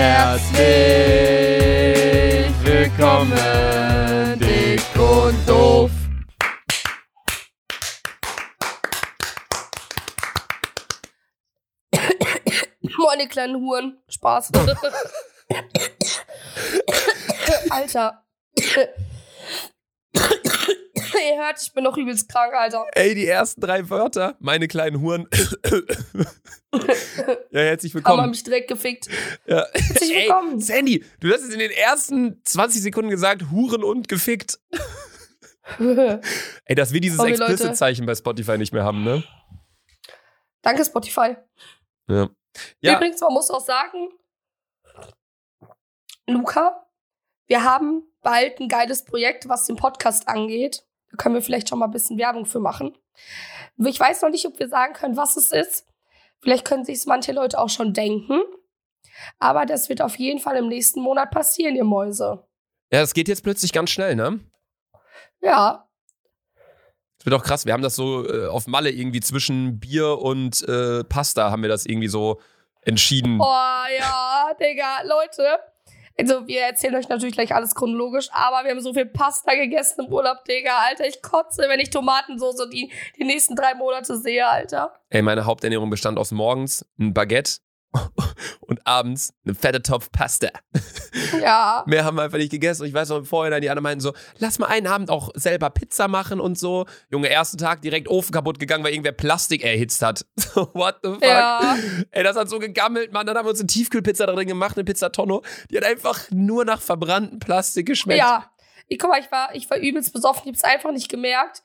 Herzlich willkommen, dick und doof. Meine kleinen Huren. Spaß. Alter. Ihr hört, ich bin noch übelst krank, Alter. Ey, die ersten drei Wörter, meine kleinen Huren. ja, herzlich Haben wir willkommen. mich direkt gefickt. Ja. Herzlich Ey, willkommen. Sandy, du hast es in den ersten 20 Sekunden gesagt, Huren und gefickt. Ey, dass wir dieses. Explicit-Zeichen bei Spotify nicht mehr haben, ne? Danke, Spotify. Ja. Ja, Übrigens, man muss auch sagen, Luca, wir haben bald ein geiles Projekt, was den Podcast angeht. Da können wir vielleicht schon mal ein bisschen Werbung für machen. Ich weiß noch nicht, ob wir sagen können, was es ist. Vielleicht können sich es manche Leute auch schon denken. Aber das wird auf jeden Fall im nächsten Monat passieren, ihr Mäuse. ja, es geht jetzt plötzlich ganz schnell, ne? Ja, Das wird auch krass. Wir haben das so äh, auf Malle irgendwie zwischen Bier und äh, Pasta haben wir das irgendwie so entschieden. Oh ja, Digga, Leute. Also, wir erzählen euch natürlich gleich alles chronologisch, aber wir haben so viel Pasta gegessen im Urlaub, Digga. Alter, ich kotze, wenn ich Tomatensoße die, die nächsten drei Monate sehe, Alter. Ey, meine Haupternährung bestand aus morgens ein Baguette und abends eine fette Topf Pasta. Ja. Mehr haben wir einfach nicht gegessen. Und ich weiß noch im Vorhinein, die anderen meinten so, lass mal einen Abend auch selber Pizza machen und so. Junge, ersten Tag direkt Ofen kaputt gegangen, weil irgendwer Plastik erhitzt hat. So, what the fuck? Ja. Ey, das hat so gegammelt, Mann. Dann haben wir uns eine Tiefkühlpizza drin gemacht, eine Pizza Tonno. Die hat einfach nur nach verbrannten Plastik geschmeckt. Ja. Ich guck mal, ich war, ich war übelst besoffen, ich hab's einfach nicht gemerkt.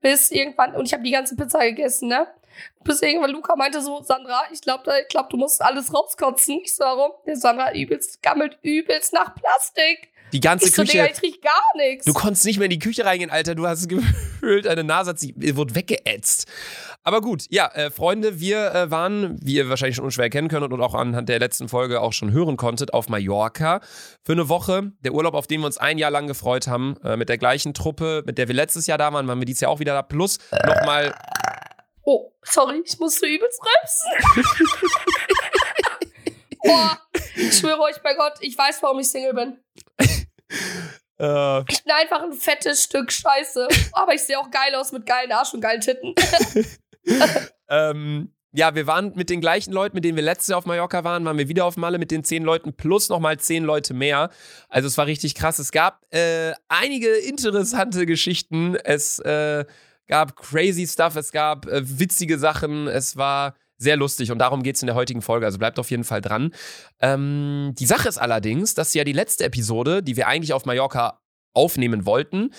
Bis irgendwann, und ich habe die ganze Pizza gegessen, ne? Bis irgendwann Luca meinte so, Sandra, ich glaube, ich glaub, du musst alles rauskotzen. Ich so, warum? Der Sandra übelst, gammelt übelst nach Plastik. Die ganze Ich so, Küche. Digga, ich riech gar nichts. Du konntest nicht mehr in die Küche reingehen, Alter. Du hast gefühlt, deine Nase hat sich, wurde weggeätzt. Aber gut, ja, äh, Freunde, wir äh, waren, wie ihr wahrscheinlich schon unschwer erkennen könnt und auch anhand der letzten Folge auch schon hören konntet, auf Mallorca für eine Woche. Der Urlaub, auf den wir uns ein Jahr lang gefreut haben, äh, mit der gleichen Truppe, mit der wir letztes Jahr da waren, waren wir dieses Jahr auch wieder da. Plus nochmal, Oh, sorry, ich musste übelst rülpsen. Boah, ich schwöre euch bei Gott, ich weiß, warum ich Single bin. äh, Ich bin einfach ein fettes Stück Scheiße. Aber ich sehe auch geil aus mit geilen Arsch und geilen Titten. ähm, ja, wir waren mit den gleichen Leuten, mit denen wir letztes Jahr auf Mallorca waren, waren wir wieder auf Malle mit den zehn Leuten plus nochmal zehn Leute mehr. Also es war richtig krass. Es gab äh, einige interessante Geschichten. Es äh, gab crazy Stuff, es gab äh, witzige Sachen. Es war sehr lustig und darum geht es in der heutigen Folge. Also bleibt auf jeden Fall dran. Ähm, die Sache ist allerdings, dass ja die letzte Episode, die wir eigentlich auf Mallorca aufnehmen wollten,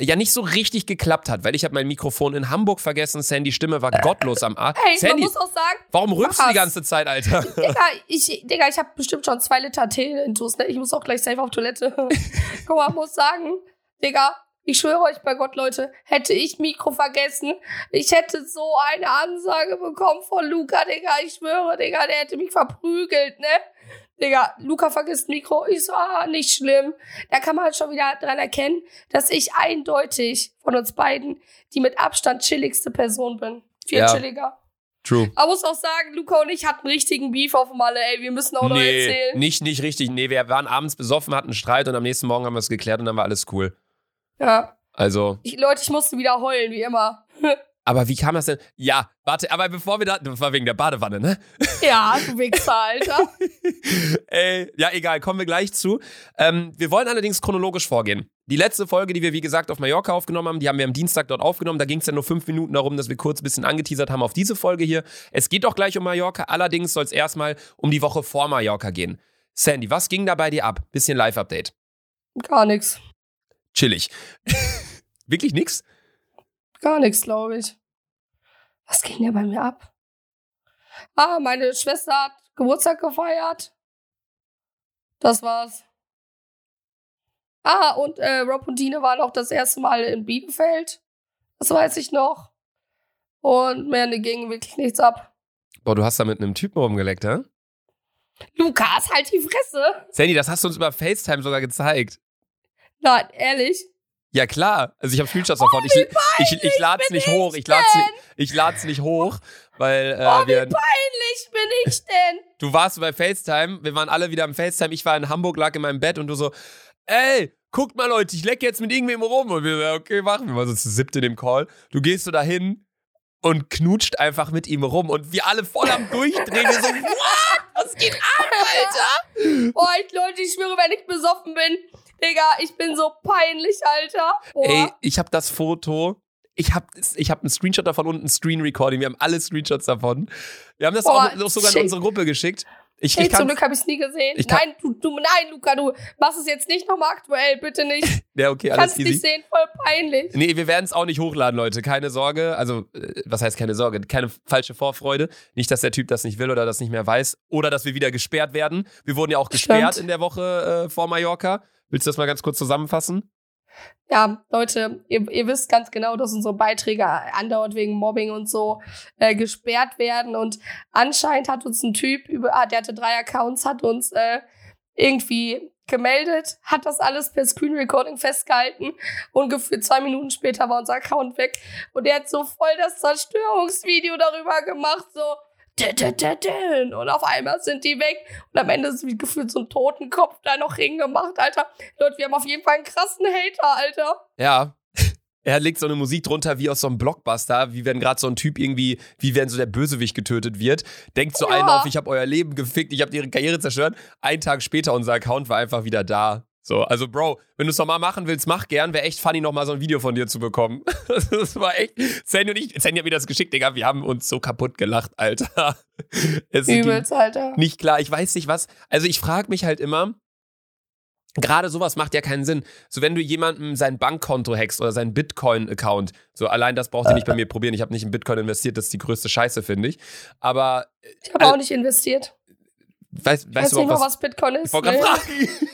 ja nicht so richtig geklappt hat, weil ich habe mein Mikrofon in Hamburg vergessen. Sandy Stimme war gottlos am Arsch. Hey, man Sandy, muss auch sagen, warum rülpst du die ganze Zeit, Alter? Digga, ich, Digga, ich habe bestimmt schon zwei Liter Tee intus, ne? Ich muss auch gleich safe auf Toilette. Guck mal, muss sagen, Digga, ich schwöre euch bei Gott, Leute, hätte ich Mikro vergessen, ich hätte so eine Ansage bekommen von Luca, Digga. Ich schwöre, Digga, der hätte mich verprügelt, ne? Digga, Luca vergisst Mikro. Ich so, ah, nicht schlimm. Da kann man halt schon wieder dran erkennen, dass ich eindeutig von uns beiden die mit Abstand chilligste Person bin. Viel Ja. chilliger. True. Aber muss auch sagen, Luca und ich hatten richtigen Beef auf Malle, ey. Wir müssen auch noch Nee, erzählen. nicht, nicht richtig. Nee, wir waren abends besoffen, hatten einen Streit und am nächsten Morgen haben wir es geklärt und dann war alles cool. Ja. Also, Ich, Leute, ich musste wieder heulen, wie immer. aber wie kam das denn? Ja, warte, aber bevor wir da, das war wegen der Badewanne, ne? Ja, du Wichser, Alter. Ey, ja, egal, kommen wir gleich zu. Ähm, wir wollen allerdings chronologisch vorgehen. Die letzte Folge, die wir, wie gesagt, auf Mallorca aufgenommen haben, die haben wir am Dienstag dort aufgenommen. Da ging es ja nur fünf Minuten darum, dass wir kurz ein bisschen angeteasert haben auf diese Folge hier. Es geht auch gleich um Mallorca, allerdings soll es erstmal um die Woche vor Mallorca gehen. Sandy, was ging da bei dir ab? Bisschen Live-Update. Gar nix. Chillig. Wirklich nix? Gar nix, glaube ich. Was ging denn bei mir ab? Ah, meine Schwester hat Geburtstag gefeiert. Das war's. Ah, und äh, Rob und Dine waren auch das erste Mal in Bielefeld. Das weiß ich noch. Und mehr ging wirklich nichts ab. Boah, du hast da mit einem Typen rumgeleckt, hä? Lukas, halt die Fresse. Sandy, das hast du uns über FaceTime sogar gezeigt. Nein, ehrlich. Ja, klar. Also ich habe Screenshots davon. Ich, ich, ich lad's bin nicht ich hoch. Ich lad's denn? nicht, ich lad's nicht hoch, weil äh, Oh, wie wir. peinlich bin ich denn? du warst bei FaceTime, wir waren alle wieder am FaceTime, ich war in Hamburg, lag in meinem Bett und du so, ey, guckt mal Leute, ich lecke jetzt mit irgendwem rum. Und wir so, okay, machen wir mal so zu siebt in dem Call. Du gehst so dahin und knutscht einfach mit ihm rum und wir alle voll am Durchdrehen. Wir so, what? Was geht ab, Alter? Boah, ich, Leute, ich schwöre, wenn ich besoffen bin, Digga, ich bin so peinlich, Alter. Boah. Ey, ich habe das Foto. Ich habe ich hab einen Screenshot davon und ein Screen Recording. Wir haben alle Screenshots davon. Wir haben das Boah, auch sogar in unsere Gruppe geschickt. Ich, Hey, ich zum Glück habe ich es nie gesehen. nein, du, du, nein, Luca, du machst es jetzt nicht nochmal aktuell, bitte nicht. ja, okay, alles Kannst easy. nicht sehen, voll peinlich. Nee, wir werden es auch nicht hochladen, Leute. Keine Sorge. Also, äh, was heißt keine Sorge? Keine falsche Vorfreude. Nicht, dass der Typ das nicht will oder das nicht mehr weiß. Oder dass wir wieder gesperrt werden. Wir wurden ja auch gesperrt Stimmt. in der Woche äh, vor Mallorca. Willst du das mal ganz kurz zusammenfassen? Ja, Leute, ihr, ihr wisst ganz genau, dass unsere Beiträge andauernd wegen Mobbing und so äh, gesperrt werden. Und anscheinend hat uns ein Typ, über, ah, der hatte drei Accounts, hat uns äh, irgendwie gemeldet, hat das alles per Screen Recording festgehalten und gefühlt zwei Minuten später war unser Account weg. Und er hat so voll das Zerstörungsvideo darüber gemacht, so. Und auf einmal sind die weg und am Ende ist wie gefühlt so ein Totenkopf da noch hingemacht, Alter. Leute, wir haben auf jeden Fall einen krassen Hater, Alter. Ja. Er legt so eine Musik drunter wie aus so einem Blockbuster, wie wenn gerade so ein Typ irgendwie, wie wenn so der Bösewicht getötet wird. Denkt so Ja. einen auf, ich habe euer Leben gefickt, ich habe ihre Karriere zerstört. Ein Tag später, unser Account war einfach wieder da. So, also Bro, wenn du es nochmal machen willst, mach gern. Wäre echt funny, nochmal so ein Video von dir zu bekommen. Das war echt. Sandy und ich, Sandy hat mir das geschickt, Digga. Wir haben uns so kaputt gelacht, Alter. Es Übelst, Alter. nicht klar. Ich weiß nicht was. Also ich frage mich halt immer, gerade sowas macht ja keinen Sinn. So wenn du jemandem sein Bankkonto hackst oder seinen Bitcoin-Account, so allein das braucht ihr nicht bei mir probieren. Ich habe nicht in Bitcoin investiert, das ist die größte Scheiße, finde ich. Aber Ich habe auch nicht investiert. Weißt, Ich weiß du nicht was? was Bitcoin ist. Ich Nee.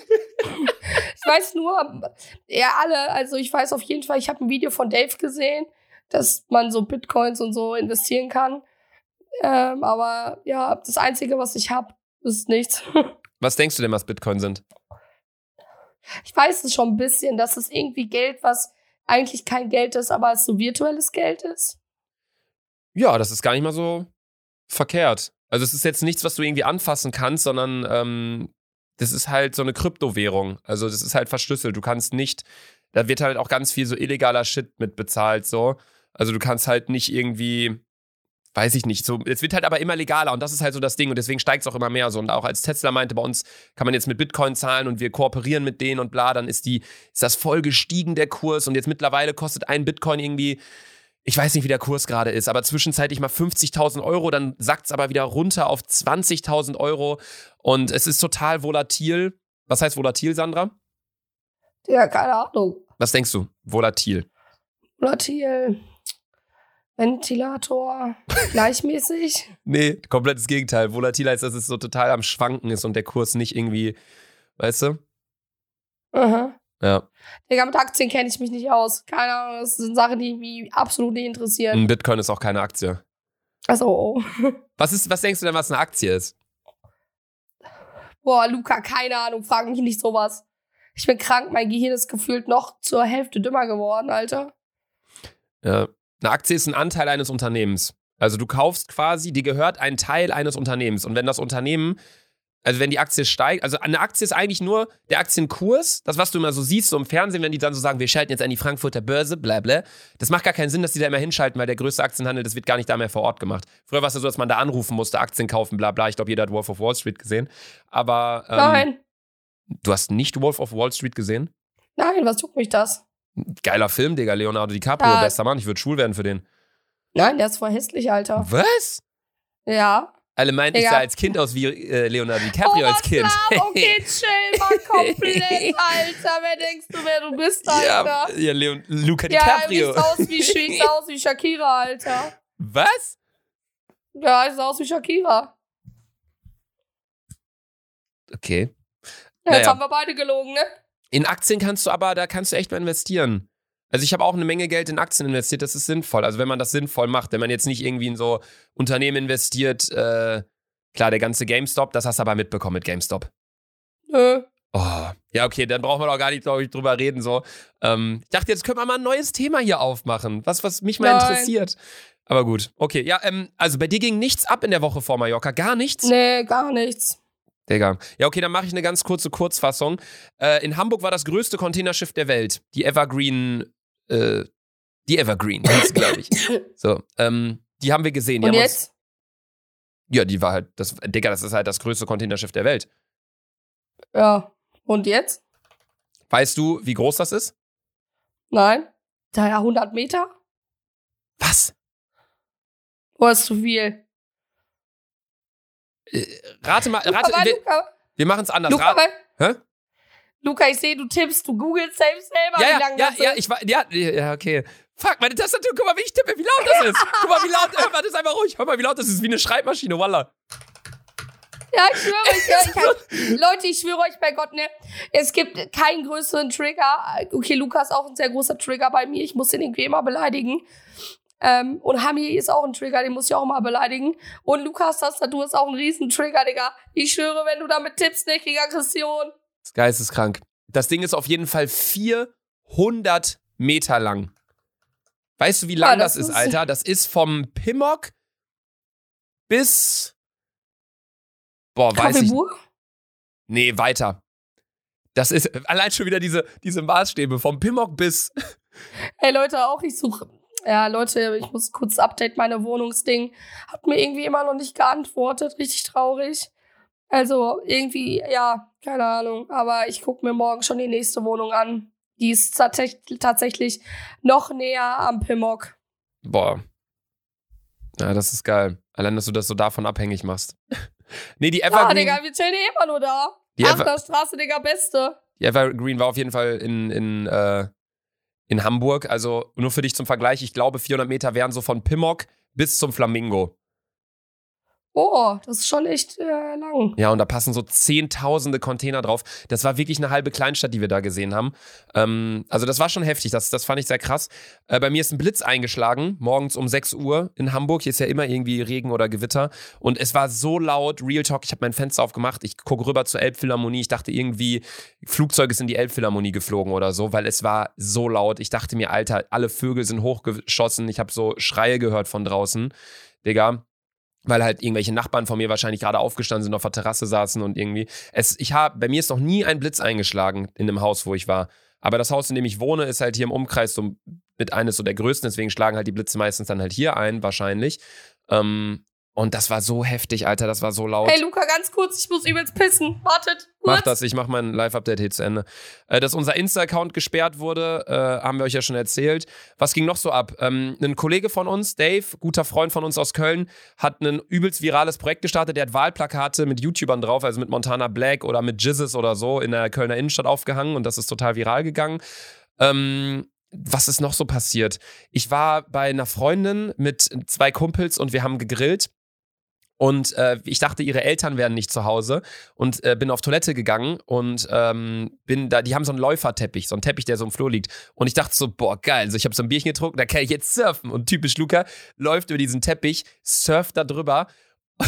Ich weiß nur, ja, alle, also ich weiß auf jeden Fall, ich habe ein Video von Dave gesehen, dass man so Bitcoins und so investieren kann. Ähm, aber ja, das Einzige, was ich habe, ist nichts. Was denkst du denn, was Bitcoin sind? Ich weiß es schon ein bisschen, dass es irgendwie Geld, was eigentlich kein Geld ist, aber es so virtuelles Geld ist. Ja, das ist gar nicht mal so verkehrt. Also es ist jetzt nichts, was du irgendwie anfassen kannst, sondern ähm, das ist halt so eine Kryptowährung. Also das ist halt verschlüsselt. Du kannst nicht, da wird halt auch ganz viel so illegaler Shit mit bezahlt, so. Also du kannst halt nicht irgendwie, weiß ich nicht, so, es wird halt aber immer legaler und das ist halt so das Ding und deswegen steigt es auch immer mehr so. Und auch als Tesla meinte, bei uns kann man jetzt mit Bitcoin zahlen und wir kooperieren mit denen und bla, dann ist die, ist das voll gestiegen, der Kurs und jetzt mittlerweile kostet ein Bitcoin irgendwie ich weiß nicht, wie der Kurs gerade ist, aber zwischenzeitlich mal 50.000 Euro, dann sackt es aber wieder runter auf 20.000 Euro und es ist total volatil. Was heißt volatil, Sandra? Ja, keine Ahnung. Was denkst du? Volatil. Volatil, Ventilator, gleichmäßig. Nee, komplettes Gegenteil. Volatil heißt, dass es so total am Schwanken ist und der Kurs nicht irgendwie, weißt du? Aha. Ja. Digga, mit Aktien kenne ich mich nicht aus. Keine Ahnung, das sind Sachen, die mich absolut nicht interessieren. Ein Bitcoin ist auch keine Aktie. Also, oh. Was, ist, was denkst du denn, was eine Aktie ist? Boah, Luca, keine Ahnung, frag mich nicht sowas. Ich bin krank, mein Gehirn ist gefühlt noch zur Hälfte dümmer geworden, Alter. Ja. Eine Aktie ist ein Anteil eines Unternehmens. Also du kaufst quasi, dir gehört ein Teil eines Unternehmens. Und wenn das Unternehmen, also wenn die Aktie steigt, also eine Aktie ist eigentlich nur der Aktienkurs, das, was du immer so siehst, so im Fernsehen, wenn die dann so sagen, wir schalten jetzt an die Frankfurter Börse, bla bla. Das macht gar keinen Sinn, dass die da immer hinschalten, weil der größte Aktienhandel, das wird gar nicht da mehr vor Ort gemacht. Früher war es ja so, dass man da anrufen musste, Aktien kaufen, bla bla. Ich glaube, jeder hat Wolf of Wall Street gesehen. Aber ähm, Nein, du hast nicht Wolf of Wall Street gesehen? nein, was juckt mich das? Geiler Film, Digga, Leonardo DiCaprio, Ja. bester Mann. Ich würde schwul werden für den. Nein, der ist voll hässlich, Alter. Was? Ja. Alle meinten, ich sah als Kind aus wie äh, Leonardo DiCaprio als was Kind. laber? Okay, chill mal komplett, Alter. Wer denkst du, wer du bist, Alter? ja, ja Leon, Luca Ja, DiCaprio. sieht aus wie, sieht aus wie Shakira, Alter. Was? Ja, er sieht aus wie Shakira. Okay. Ja, Jetzt Naja. haben wir beide gelogen, ne? In Aktien kannst du aber, da kannst du echt mal investieren. Also ich habe auch eine Menge Geld in Aktien investiert, das ist sinnvoll. Also wenn man das sinnvoll macht, wenn man jetzt nicht irgendwie in so Unternehmen investiert, äh, klar, der ganze GameStop, das hast du aber mitbekommen mit GameStop. Nö. Oh, ja, okay, dann brauchen wir doch gar nicht, glaube ich, drüber reden. So. Ähm, ich dachte, jetzt können wir mal ein neues Thema hier aufmachen, was, was mich mal Nein. interessiert. Aber gut, okay. Ja, ähm, also bei dir ging nichts ab in der Woche vor Mallorca, gar nichts? Nee, gar nichts. Digga. Ja, okay, dann mache ich eine ganz kurze Kurzfassung. Äh, in Hamburg war das größte Containerschiff der Welt, die Evergreen, äh, die Evergreen, glaube ich. So, ähm, die haben wir gesehen. Die Und jetzt? Uns, ja, die war halt, das, Digga, das ist halt das größte Containerschiff der Welt. Ja. Und jetzt? Weißt du, wie groß das ist? Nein? Daher 100 Meter? Was? Oder ist zu viel? Äh, rate mal, Luca, rate, weil wir, Luca, wir machen es anders. Luca, Ra- weil, Hä? Luca, ich sehe, du tippst, du googelst selbst selber, Ja, wie ja, lange ja, das ja, ist. ich war, ja, ja, okay. Fuck, meine Tastatur, guck mal, wie ich tippe, wie laut das ist. Guck mal, wie laut, äh, warte, ist einfach ruhig. Hör mal, wie laut das ist, wie eine Schreibmaschine, Wallah. Ja, ich schwöre euch, ja, ich hab, Leute, ich schwöre euch bei Gott, ne, es gibt keinen größeren Trigger. Okay, Luca ist auch ein sehr großer Trigger bei mir. Ich muss den irgendwie immer beleidigen. Ähm, und Hami ist auch ein Trigger, den muss ich auch immer beleidigen. Und Lukas Tastatur ist auch ein riesen Trigger, Digga. Ich schwöre, wenn du damit tippst, ne, ich krieg Aggression. Das ist geisteskrank. Das Ding ist auf jeden Fall 400 Meter lang. Weißt du, wie lang Ja, das, das ist, Alter? Das ist vom Pimmock bis. Boah, weiß ich. Nee, weiter. Das ist allein schon wieder diese, diese Maßstäbe. Vom Pimmock bis. Hey Leute, auch ich suche. Ja, Leute, ich muss kurz Update meine Wohnungsding. Hat mir irgendwie immer noch nicht geantwortet. Richtig traurig. Also irgendwie, ja, keine Ahnung. Aber ich gucke mir morgen schon die nächste Wohnung an. Die ist tats tatsächlich noch näher am Pimmock. Boah. Ja, das ist geil. Allein, dass du das so davon abhängig machst. nee, die Ja, Evergreen. Digga, wir chillen eh immer nur da. Die Ever- Aachener Straße, Digga, beste. Die Evergreen war auf jeden Fall in, in, äh, in Hamburg. Also nur für dich zum Vergleich, ich glaube 400 Meter wären so von Pimmock bis zum Flamingo. Oh, das ist schon echt äh, lang. Ja, und da passen so zehntausende Container drauf. Das war wirklich eine halbe Kleinstadt, die wir da gesehen haben. Ähm, also das war schon heftig, das, das fand ich sehr krass. Äh, bei mir ist ein Blitz eingeschlagen, morgens um 6 Uhr in Hamburg. Hier ist ja immer irgendwie Regen oder Gewitter. Und es war so laut, Real Talk, ich habe mein Fenster aufgemacht, ich gucke rüber zur Elbphilharmonie. Ich dachte irgendwie, Flugzeug ist in die Elbphilharmonie geflogen oder so, weil es war so laut. Ich dachte mir, Alter, alle Vögel sind hochgeschossen. Ich habe so Schreie gehört von draußen. Digga, weil halt irgendwelche Nachbarn von mir wahrscheinlich gerade aufgestanden sind, auf der Terrasse saßen und irgendwie. Es, ich habe, bei mir ist noch nie ein Blitz eingeschlagen in dem Haus, wo ich war. Aber das Haus, in dem ich wohne, ist halt hier im Umkreis so mit eines so der größten, deswegen schlagen halt die Blitze meistens dann halt hier ein, wahrscheinlich. Ähm, und das war so heftig, Alter, das war so laut. Hey Luca, ganz kurz, ich muss übelst pissen. Wartet. Mach kurz. das, ich mach mein Live-Update hier zu Ende. Äh, dass unser Insta-Account gesperrt wurde, äh, haben wir euch ja schon erzählt. Was ging noch so ab? Ähm, ein Kollege von uns, Dave, guter Freund von uns aus Köln, hat ein übelst virales Projekt gestartet. Der hat Wahlplakate mit YouTubern drauf, also mit Montana Black oder mit Jizzes oder so, in der Kölner Innenstadt aufgehangen und das ist total viral gegangen. Ähm, was ist noch so passiert? Ich war bei einer Freundin mit zwei Kumpels und wir haben gegrillt. Und äh, ich dachte, ihre Eltern wären nicht zu Hause und äh, bin auf Toilette gegangen und ähm, bin da, die haben so einen Läuferteppich, so einen Teppich, der so im Flur liegt. Und ich dachte so, boah, geil, also ich habe so ein Bierchen getrunken, da kann ich jetzt surfen. Und typisch Luca läuft über diesen Teppich, surft da drüber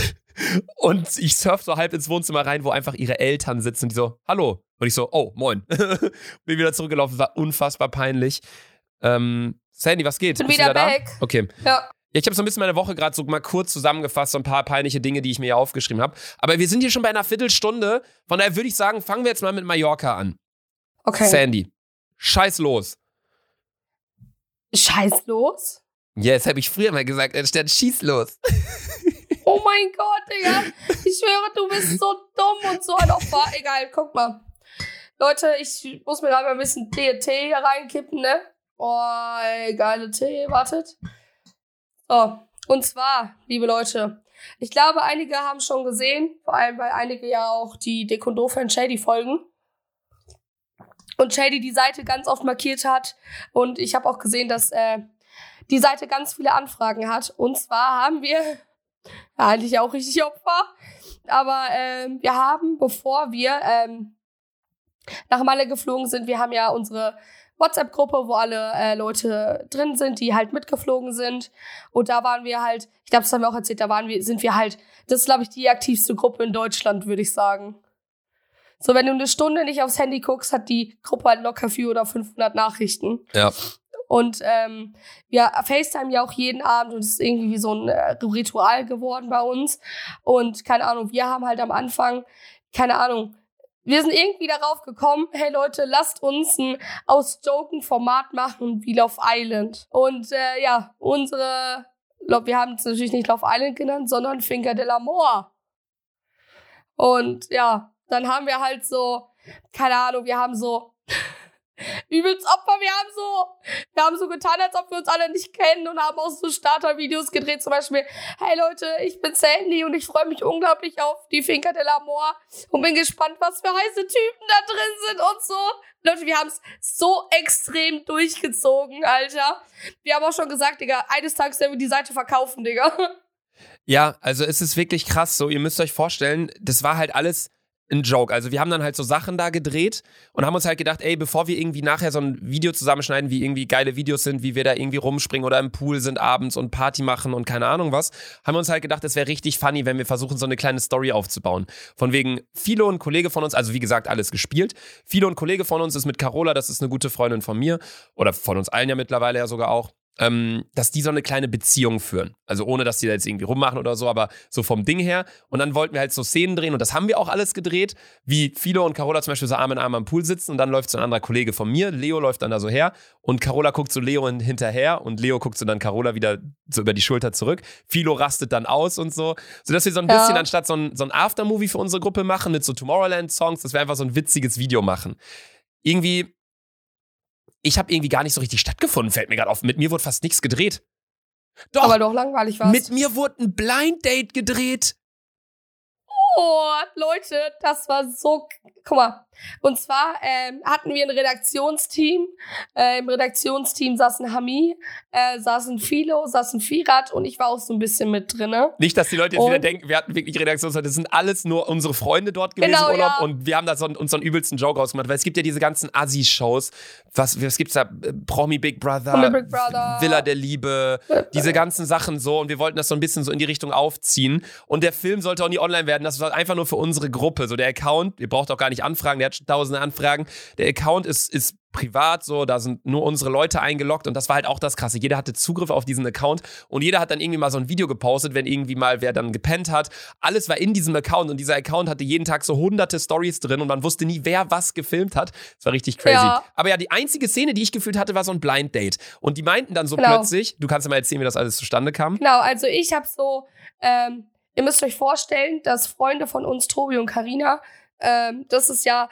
und ich surf so halb ins Wohnzimmer rein, wo einfach ihre Eltern sitzen und die so, hallo. Und ich so, oh, moin. bin wieder zurückgelaufen, war unfassbar peinlich. Ähm, Sandy, was geht? Bin Bist du wieder da? Okay. Ja. Ja, ich habe so ein bisschen meine Woche gerade so mal kurz zusammengefasst, so ein paar peinliche Dinge, die ich mir hier aufgeschrieben habe. Aber wir sind hier schon bei einer Viertelstunde. Von daher würde ich sagen, fangen wir jetzt mal mit Mallorca an. Okay. Sandy, scheiß los. Scheiß los. Ja, das habe ich früher mal gesagt, anstatt schieß los. Oh mein Gott, Digga. Ich schwöre, du bist so dumm und so ein Opfer. Egal, guck mal. Leute, ich muss mir gerade mal ein bisschen Tee, Tee hier reinkippen, ne? Oh, ey, geile Tee. Wartet. So, und zwar, liebe Leute, ich glaube, einige haben schon gesehen, vor allem weil einige ja auch die Dick und Shady folgen. Und Shady die Seite ganz oft markiert hat. Und ich habe auch gesehen, dass äh, die Seite ganz viele Anfragen hat. Und zwar haben wir ja, eigentlich auch richtig Opfer. Aber ähm, wir haben, bevor wir ähm, nach Malle geflogen sind, wir haben ja unsere WhatsApp-Gruppe, wo alle äh, Leute drin sind, die halt mitgeflogen sind. Und da waren wir halt, ich glaube, das haben wir auch erzählt, da waren wir, sind wir halt, das ist, glaube ich, die aktivste Gruppe in Deutschland, würde ich sagen. So, wenn du eine Stunde nicht aufs Handy guckst, hat die Gruppe halt locker 400 oder 500 Nachrichten. Ja. Und ähm, wir FaceTime ja auch jeden Abend und es ist irgendwie wie so ein äh, Ritual geworden bei uns. Und keine Ahnung, wir haben halt am Anfang, keine Ahnung, wir sind irgendwie darauf gekommen, hey Leute, lasst uns ein aus Joken Format machen wie Love Island. Und äh, ja, unsere, wir haben es natürlich nicht Love Island genannt, sondern Finger de l'Amour. Und ja, dann haben wir halt so, keine Ahnung, wir haben so übelst Opfer. Wir haben so, wir haben so getan, als ob wir uns alle nicht kennen und haben auch so Starter-Videos gedreht. Zum Beispiel, hey Leute, ich bin Sandy und ich freue mich unglaublich auf die Finca de l'Amor und bin gespannt, was für heiße Typen da drin sind und so. Leute, wir haben es so extrem durchgezogen, Alter. Wir haben auch schon gesagt, Digga, eines Tages werden wir die Seite verkaufen, Digga. Ja, also es ist wirklich krass so. Ihr müsst euch vorstellen, das war halt alles ein Joke. Also wir haben dann halt so Sachen da gedreht und haben uns halt gedacht, ey, bevor wir irgendwie nachher so ein Video zusammenschneiden, wie irgendwie geile Videos sind, wie wir da irgendwie rumspringen oder im Pool sind abends und Party machen und keine Ahnung was, haben wir uns halt gedacht, es wäre richtig funny, wenn wir versuchen, so eine kleine Story aufzubauen. Von wegen Philo und Kollege von uns, also wie gesagt, alles gespielt. Philo und Kollege von uns ist mit Carola, das ist eine gute Freundin von mir oder von uns allen ja mittlerweile ja sogar auch ähm, dass die so eine kleine Beziehung führen. Also ohne, dass die da jetzt irgendwie rummachen oder so, aber so vom Ding her. Und dann wollten wir halt so Szenen drehen und das haben wir auch alles gedreht, wie Philo und Carola zum Beispiel so Arm in Arm am Pool sitzen und dann läuft so ein anderer Kollege von mir, Leo läuft dann da so her und Carola guckt so Leo hinterher und Leo guckt so dann Carola wieder so über die Schulter zurück. Philo rastet dann aus und so, sodass wir so ein bisschen anstatt so ein, so ein Aftermovie für unsere Gruppe machen mit so Tomorrowland-Songs, dass wir einfach so ein witziges Video machen. Irgendwie ich habe irgendwie gar nicht so richtig stattgefunden, fällt mir gerade auf. Mit mir wurde fast nichts gedreht. Doch. Aber doch langweilig war Mit mir wurde ein Blind Date gedreht. Oh, Leute, das war so. Guck mal, und zwar ähm, hatten wir ein Redaktionsteam. Äh, Im Redaktionsteam saßen Hami, äh, saßen Philo, saßen Firat und ich war auch so ein bisschen mit drin. Nicht, dass die Leute jetzt und wieder denken, wir hatten wirklich Redaktionszeit. Das sind alles nur unsere Freunde dort gewesen genau, Urlaub ja. und wir haben da so, uns so einen übelsten Joke rausgemacht, weil es gibt ja diese ganzen Assi-Shows. Was, was gibt's da? Promi Big Brother, Promi Big Brother. Villa der Liebe, diese ganzen Sachen so und wir wollten das so ein bisschen so in die Richtung aufziehen und der Film sollte auch nie online werden. Das war einfach nur für unsere Gruppe. So der Account, ihr braucht auch gar nicht anfragen, der hat tausende Anfragen. Der Account ist, ist privat so, da sind nur unsere Leute eingeloggt und das war halt auch das Krasse. Jeder hatte Zugriff auf diesen Account und jeder hat dann irgendwie mal so ein Video gepostet, wenn irgendwie mal wer dann gepennt hat. Alles war in diesem Account und dieser Account hatte jeden Tag so hunderte Stories drin und man wusste nie, wer was gefilmt hat. Das war richtig crazy. Ja. Aber ja, die einzige Szene, die ich gefühlt hatte, war so ein Blind Date und die meinten dann so genau. plötzlich, du kannst ja mal erzählen, wie das alles zustande kam. Genau, also ich habe so, ähm, ihr müsst euch vorstellen, dass Freunde von uns, Tobi und Karina, ähm, das ist ja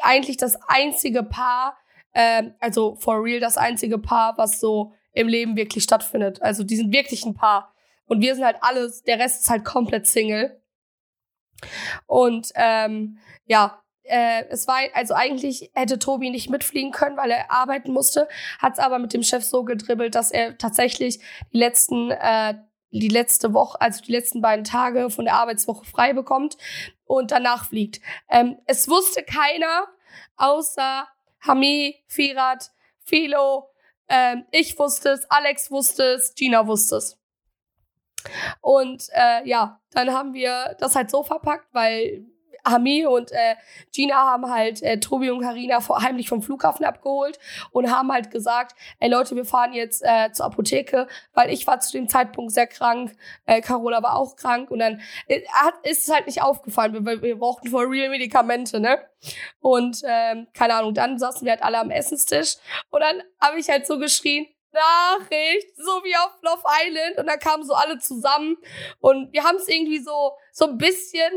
eigentlich das einzige Paar, ähm, also for real das einzige Paar, was so im Leben wirklich stattfindet. Also die sind wirklich ein Paar. Und wir sind halt alles, der Rest ist halt komplett Single. Und ähm, ja, äh, es war, also eigentlich hätte Tobi nicht mitfliegen können, weil er arbeiten musste, hat es aber mit dem Chef so gedribbelt, dass er tatsächlich die letzten äh, die letzte Woche, also die letzten beiden Tage von der Arbeitswoche frei bekommt und danach fliegt. Ähm, es wusste keiner, außer Hami, Firat, Philo, ähm, ich wusste es, Alex wusste es, Gina wusste es. Und äh, ja, dann haben wir das halt so verpackt, weil Ami und äh, Gina haben halt äh, Tobi und Karina heimlich vom Flughafen abgeholt und haben halt gesagt, ey Leute, wir fahren jetzt äh, zur Apotheke, weil ich war zu dem Zeitpunkt sehr krank, äh, Carola war auch krank und dann äh, ist es halt nicht aufgefallen, weil wir brauchten for real Medikamente, ne? Und ähm, keine Ahnung, dann saßen wir halt alle am Essenstisch und dann habe ich halt so geschrien, Nachricht, so wie auf Love Island und dann kamen so alle zusammen und wir haben es irgendwie so so ein bisschen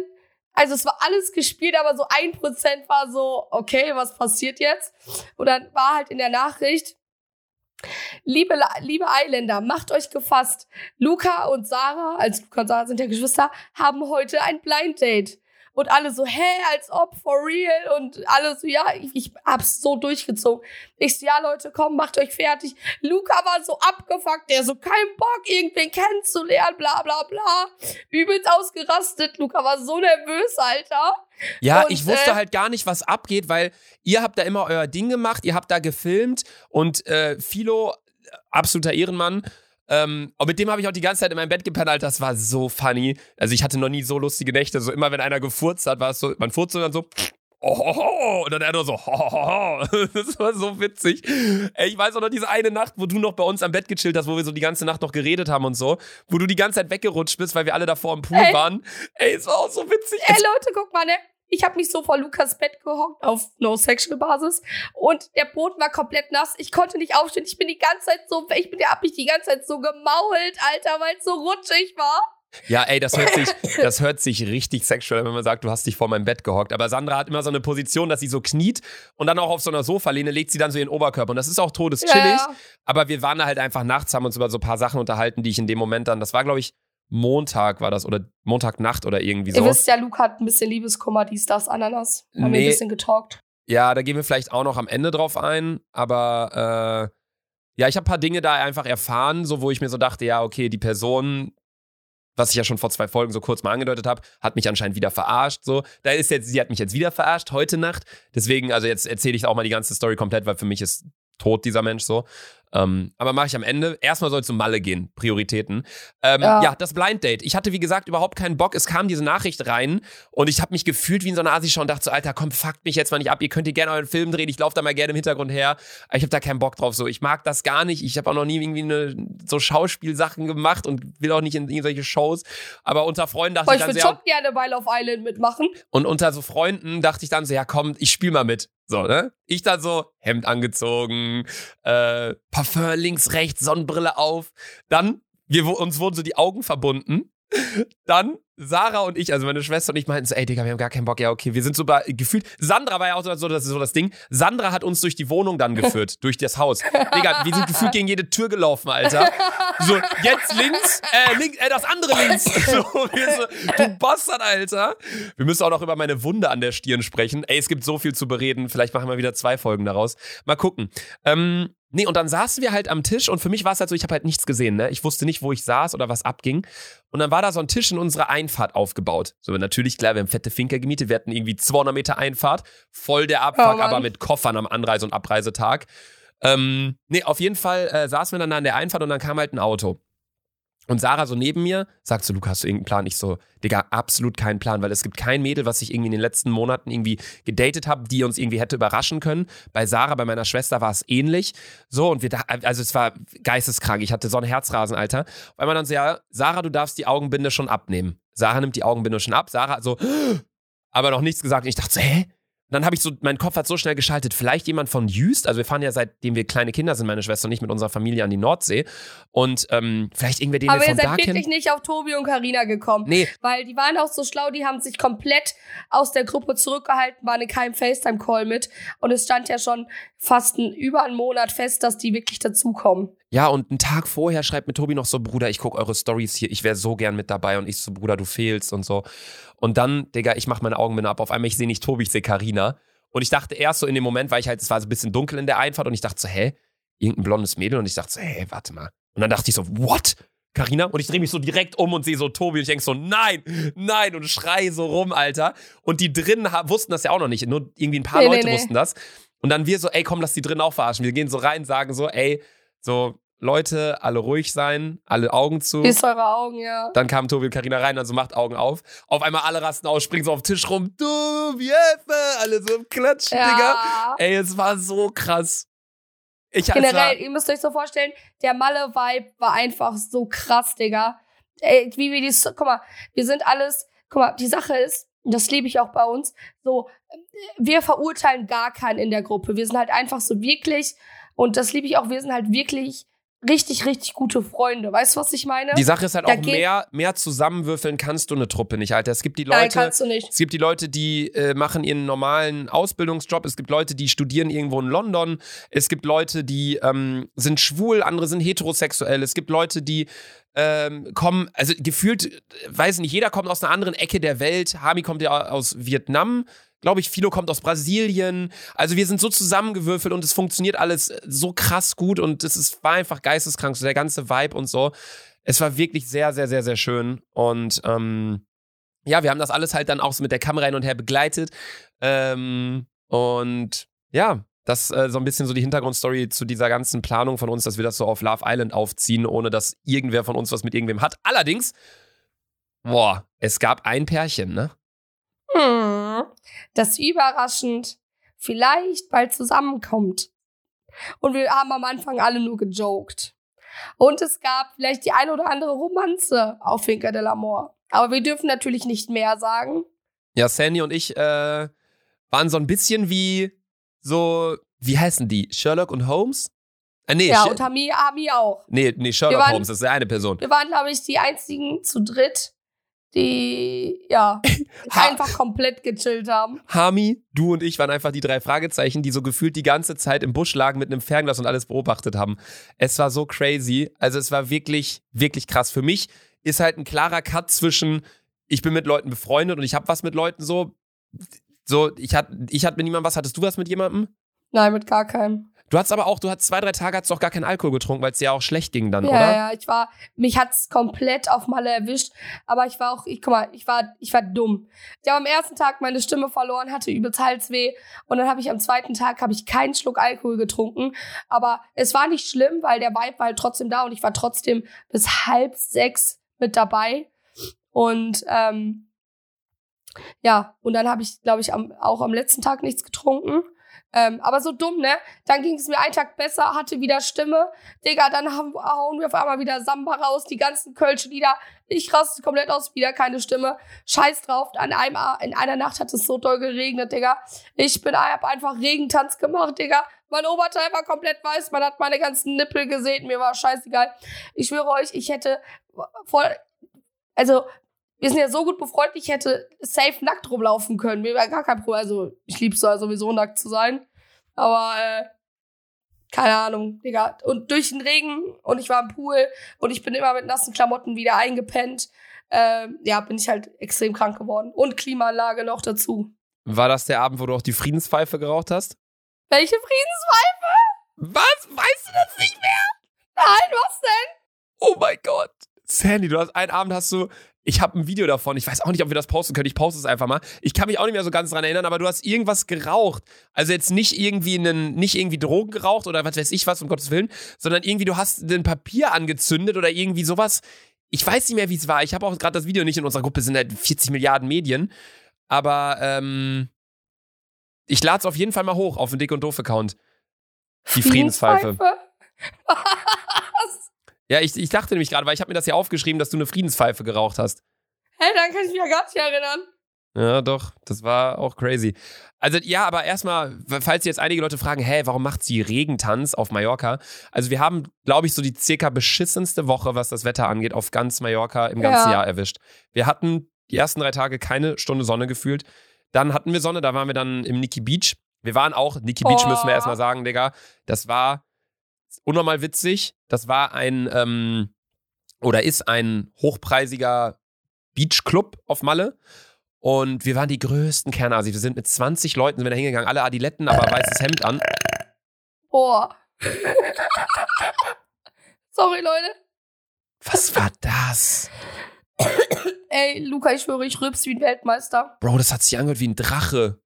also es war alles gespielt, aber so ein Prozent war so, okay, was passiert jetzt? Und dann war halt in der Nachricht, Liebe, liebe Eiländer, macht euch gefasst. Luca und Sarah, als Luca und Sarah sind ja Geschwister, haben heute ein Blind Date. Und alle so, hä, als ob, for real. Und alle so, ja, ich, ich hab's so durchgezogen. Ich so, ja, Leute, komm, macht euch fertig. Luca war so abgefuckt, der so, kein Bock, irgendwen kennenzulernen, bla, bla, bla. Übelst ausgerastet. Luca war so nervös, Alter. Ja, und, ich wusste äh, halt gar nicht, was abgeht, weil ihr habt da immer euer Ding gemacht, ihr habt da gefilmt und äh, Philo, absoluter Ehrenmann, ähm, und mit dem habe ich auch die ganze Zeit in meinem Bett gepennt, Das war so funny. Also ich hatte noch nie so lustige Nächte. So immer, wenn einer gefurzt hat, war es so, man furzt und dann so oh, ho, ho. und dann er nur so, ho. das war so witzig. Ey, ich weiß auch noch diese eine Nacht, wo du noch bei uns am Bett gechillt hast, wo wir so die ganze Nacht noch geredet haben und so, wo du die ganze Zeit weggerutscht bist, weil wir alle davor im Pool Ey. waren. Ey, es war auch so witzig. Ey, Leute, guck mal, ne? Ich habe mich so vor Lukas Bett gehockt auf No-Sexual-Basis und der Boden war komplett nass. Ich konnte nicht aufstehen. Ich bin die ganze Zeit so, ich bin, hab mich die ganze Zeit so gemault, Alter, weil es so rutschig war. Ja, ey, das hört sich, das hört sich richtig sexuell, wenn man sagt, du hast dich vor meinem Bett gehockt. Aber Sandra hat immer so eine Position, dass sie so kniet und dann auch auf so einer Sofalehne legt sie dann so ihren Oberkörper. Und das ist auch todeschillig. Ja, ja. Aber wir waren da halt einfach nachts, haben uns über so ein paar Sachen unterhalten, die ich in dem Moment dann, das war, glaube ich, Montag war das oder Montagnacht oder irgendwie so. Ihr wisst ja, Luke hat ein bisschen Liebeskummer, dies, das, Ananas. Haben wir Nee. ein bisschen getalkt. Ja, da gehen wir vielleicht auch noch am Ende drauf ein, aber äh, ja, ich habe ein paar Dinge da einfach erfahren, so wo ich mir so dachte, ja, okay, die Person, was ich ja schon vor zwei Folgen so kurz mal angedeutet habe, hat mich anscheinend wieder verarscht. So, da ist jetzt, sie hat mich jetzt wieder verarscht heute Nacht. Deswegen, also jetzt erzähle ich auch mal die ganze Story komplett, weil für mich ist tot dieser Mensch so. Ähm, aber mache ich am Ende. Erstmal soll es um Malle gehen, Prioritäten. Ähm, ja. Ja. das Blind Date. Ich hatte, wie gesagt, überhaupt keinen Bock. Es kam diese Nachricht rein und ich habe mich gefühlt wie in so einer Asi und dachte so, Alter, komm, fuckt mich jetzt mal nicht ab. Ihr könnt hier gerne euren Film drehen. Ich laufe da mal gerne im Hintergrund her. Ich habe da keinen Bock drauf. So, ich mag das gar nicht. Ich habe auch noch nie irgendwie eine, so Schauspielsachen gemacht und will auch nicht in irgendwelche Shows. Aber unter Freunden dachte Boah, ich ich dann würde sehr, schon gerne bei Love Island mitmachen. und unter so Freunden dachte ich dann so, ja komm, ich spiel mal mit. So, ne? Ich dann so, Hemd angezogen, äh, Parfum links, rechts, Sonnenbrille auf. Dann, wir, uns wurden so die Augen verbunden. Dann Sarah und ich, also meine Schwester und ich meinten so, ey Digga, wir haben gar keinen Bock. Ja, okay, wir sind so bei, gefühlt. Sandra war ja auch so, das, so das Ding. Sandra hat uns durch die Wohnung dann geführt, durch das Haus. Digga, wir sind gefühlt gegen jede Tür gelaufen, Alter. So, jetzt links, äh, links, äh, das andere links. So, wir so, du Bastard, Alter. Wir müssen auch noch über meine Wunde an der Stirn sprechen. Ey, es gibt so viel zu bereden. Vielleicht machen wir wieder zwei Folgen daraus. Mal gucken. Ähm, nee, und dann saßen wir halt am Tisch und für mich war es halt so, ich habe halt nichts gesehen, ne? Ich wusste nicht, wo ich saß oder was abging. Und dann war da so ein Tisch in unserer Einfahrt aufgebaut. So, natürlich, klar, wir haben fette Finker gemietet. Wir hatten irgendwie 200 Meter Einfahrt. Voll der Abfuck, Oh aber mit Koffern am Anreise- und Abreisetag. Ähm, nee, auf jeden Fall äh, saßen wir dann da an der Einfahrt und dann kam halt ein Auto. Und Sarah so neben mir sagt so, Luca, hast du irgendeinen Plan? Ich so, Digga, absolut keinen Plan, weil es gibt kein Mädel, was ich irgendwie in den letzten Monaten irgendwie gedatet habe, die uns irgendwie hätte überraschen können. Bei Sarah, bei meiner Schwester war es ähnlich. So, und wir da, also es war geisteskrank. Ich hatte so einen Herzrasen, Alter. Auf einmal dann so, ja, Sarah, du darfst die Augenbinde schon abnehmen. Sarah nimmt die Augenbinde schon ab. Sarah so, aber noch nichts gesagt. Und ich dachte so, hä? Dann habe ich so, mein Kopf hat so schnell geschaltet, vielleicht jemand von Jüst, also wir fahren ja seitdem wir kleine Kinder sind, meine Schwester und ich, mit unserer Familie an die Nordsee. Und ähm, vielleicht irgendwer, den Aber wir ihr von seid da wirklich kennen. nicht auf Tobi und Karina gekommen. Nee, Weil die waren auch so schlau, die haben sich komplett aus der Gruppe zurückgehalten, waren in keinem FaceTime-Call mit. Und es stand ja schon fast ein, über einen Monat fest, dass die wirklich dazukommen. Ja, und einen Tag vorher schreibt mir Tobi noch so, Bruder, ich gucke eure Stories hier, ich wäre so gern mit dabei. Und ich so, Bruder, du fehlst und so. Und dann, Digga, ich mach meine Augenbinde ab. Auf einmal, ich sehe nicht Tobi, ich sehe Karina. Und ich dachte erst so in dem Moment, weil ich halt, es war so ein bisschen dunkel in der Einfahrt und ich dachte so, hä? Irgendein blondes Mädel. Und ich dachte so, hä, warte mal. Und dann dachte ich so, what? Karina? Und ich drehe mich so direkt um und sehe so Tobi und ich denke so, nein, nein, und schrei so rum, Alter. Und die drinnen wussten das ja auch noch nicht. Nur irgendwie ein paar Nee, nee, Leute nee. wussten das. Und dann wir so, ey, komm, lass die drinnen auch verarschen. Wir gehen so rein, sagen so, ey, so, Leute, alle ruhig sein, alle Augen zu. Bis eure Augen, ja. Dann kamen Tobi und Karina rein, also macht Augen auf. Auf einmal alle rasten aus, springen so auf den Tisch rum. Du, wie Hilfe! Alle so im Klatschen, Digga. Ja. Ey, es war so krass. Ich Generell, ihr müsst euch so vorstellen, der Malle-Vibe war einfach so krass, Digga. Ey, wie wir die, guck mal, wir sind alles, guck mal, die Sache ist, das liebe ich auch bei uns, so, wir verurteilen gar keinen in der Gruppe. Wir sind halt einfach so wirklich, und das liebe ich auch, wir sind halt wirklich richtig, richtig gute Freunde. Weißt du, was ich meine? die Sache ist halt Da auch mehr, mehr zusammenwürfeln kannst du eine Truppe nicht, Alter. Es gibt die Nein, Leute, kannst du nicht. Es gibt die Leute, die äh, machen ihren normalen Ausbildungsjob. Es gibt Leute, die studieren irgendwo in London. Es gibt Leute, die ähm, sind schwul, andere sind heterosexuell. Es gibt Leute, die ähm, kommen, also gefühlt, äh, weiß nicht, jeder kommt aus einer anderen Ecke der Welt. Hami kommt ja aus Vietnam. Glaube ich, Philo kommt aus Brasilien. Also wir sind so zusammengewürfelt und es funktioniert alles so krass gut und es ist, war einfach geisteskrank, so der ganze Vibe und so. Es war wirklich sehr, sehr, sehr, sehr schön. Und ähm, ja, wir haben das alles halt dann auch so mit der Kamera hin und her begleitet. Ähm, und ja, das äh, so ein bisschen so die Hintergrundstory zu dieser ganzen Planung von uns, dass wir das so auf Love Island aufziehen, ohne dass irgendwer von uns was mit irgendwem hat. Allerdings, boah, es gab ein Pärchen, ne? Hm. Das überraschend vielleicht bald zusammenkommt. Und wir haben am Anfang alle nur gejoked. Und es gab vielleicht die eine oder andere Romanze auf Finca del Amor. Aber wir dürfen natürlich nicht mehr sagen. Ja, Sandy und ich äh, waren so ein bisschen wie so, wie heißen die? Sherlock und Holmes? Äh, nee, ja, und Hami, Hami auch. Nee, nee, Sherlock waren, Holmes, das ist eine Person. Wir waren, glaube ich, die einzigen zu dritt, die ja einfach komplett gechillt haben. Hami, du und ich waren einfach die drei Fragezeichen, die so gefühlt die ganze Zeit im Busch lagen mit einem Fernglas und alles beobachtet haben. Es war so crazy. Also es war wirklich, wirklich krass. Für mich ist halt ein klarer Cut zwischen, ich bin mit Leuten befreundet und ich habe was mit Leuten so. So, ich hatte ich hatte mit niemandem was. Hattest du was mit jemandem? Nein, mit gar keinem. Du hast aber auch, du hast zwei, drei Tage hast doch gar keinen Alkohol getrunken, weil es dir auch schlecht ging dann, ja, oder? Ja, ja, ich war, mich hat's komplett auf Malle erwischt, aber ich war auch, ich, guck mal, ich war, ich war dumm. Ich habe am ersten Tag meine Stimme verloren, hatte übelst Halsweh und dann habe ich am zweiten Tag, habe ich keinen Schluck Alkohol getrunken, aber es war nicht schlimm, weil der Vibe war halt trotzdem da und ich war trotzdem bis halb sechs mit dabei und, ähm, ja, und dann habe ich, glaube ich, am, auch am letzten Tag nichts getrunken. Ähm, aber so dumm, ne? Dann ging es mir einen Tag besser, hatte wieder Stimme. Digga, dann haben, hauen wir auf einmal wieder Samba raus, die ganzen Kölsche Lieder. Ich raste komplett aus, wieder keine Stimme. Scheiß drauf. An einem, in einer Nacht hat es so doll geregnet, Digga. Ich bin, hab einfach Regentanz gemacht, Digga. Mein Oberteil war komplett weiß, man hat meine ganzen Nippel gesehen, mir war scheißegal. Ich schwöre euch, ich hätte voll, also wir sind ja so gut befreundet, ich hätte safe nackt rumlaufen können. Mir wäre gar kein Problem. Also, ich lieb's ja sowieso nackt zu sein. Aber, äh, keine Ahnung, Digga. Und durch den Regen und ich war im Pool und ich bin immer mit nassen Klamotten wieder eingepennt. Äh, ja, bin ich halt extrem krank geworden. Und Klimaanlage noch dazu. War das der Abend, wo du auch die Friedenspfeife geraucht hast? Welche Friedenspfeife? Was? Weißt du das nicht mehr? Nein, was denn? Oh mein Gott. Sandy, du hast einen Abend hast du ich habe ein Video davon. Ich weiß auch nicht, ob wir das posten können. Ich poste es einfach mal. Ich kann mich auch nicht mehr so ganz dran erinnern, aber du hast irgendwas geraucht. Also jetzt nicht irgendwie einen, nicht irgendwie Drogen geraucht oder was weiß ich was, um Gottes Willen, sondern irgendwie du hast ein Papier angezündet oder irgendwie sowas. Ich weiß nicht mehr, wie es war. Ich habe auch gerade das Video nicht in unserer Gruppe, es sind halt 40 Milliarden Medien. Aber ähm, ich lade es auf jeden Fall mal hoch auf den Dick und Doof-Account. Die Friedenspfeife. Friedenspfeife? Ja, ich, ich dachte nämlich gerade, weil ich habe mir das ja aufgeschrieben, dass du eine Friedenspfeife geraucht hast. Hä, hey, dann kann ich mich ja gar nicht erinnern. Ja, doch, das war auch crazy. Also ja, aber erstmal, falls jetzt einige Leute fragen, hä, warum macht sie Regentanz auf Mallorca? Also wir haben, glaube ich, so die circa beschissenste Woche, was das Wetter angeht, auf ganz Mallorca im ganzen ja. Jahr erwischt. Wir hatten die ersten drei Tage keine Stunde Sonne gefühlt. Dann hatten wir Sonne, da waren wir dann im Nikki Beach. Wir waren auch, Nikki Beach oh. müssen wir erstmal sagen, Digga, das war unnormal witzig. Das war ein ähm, oder ist ein hochpreisiger Beachclub auf Malle. Und wir waren die größten Kernasis. Wir sind mit 20 Leuten sind wir da hingegangen, alle Adiletten, aber weißes Hemd an. Boah. Sorry, Leute. Was war das? Ey, Luca, ich schwöre, ich rübs wie ein Weltmeister. Bro, das hat sich angehört wie ein Drache.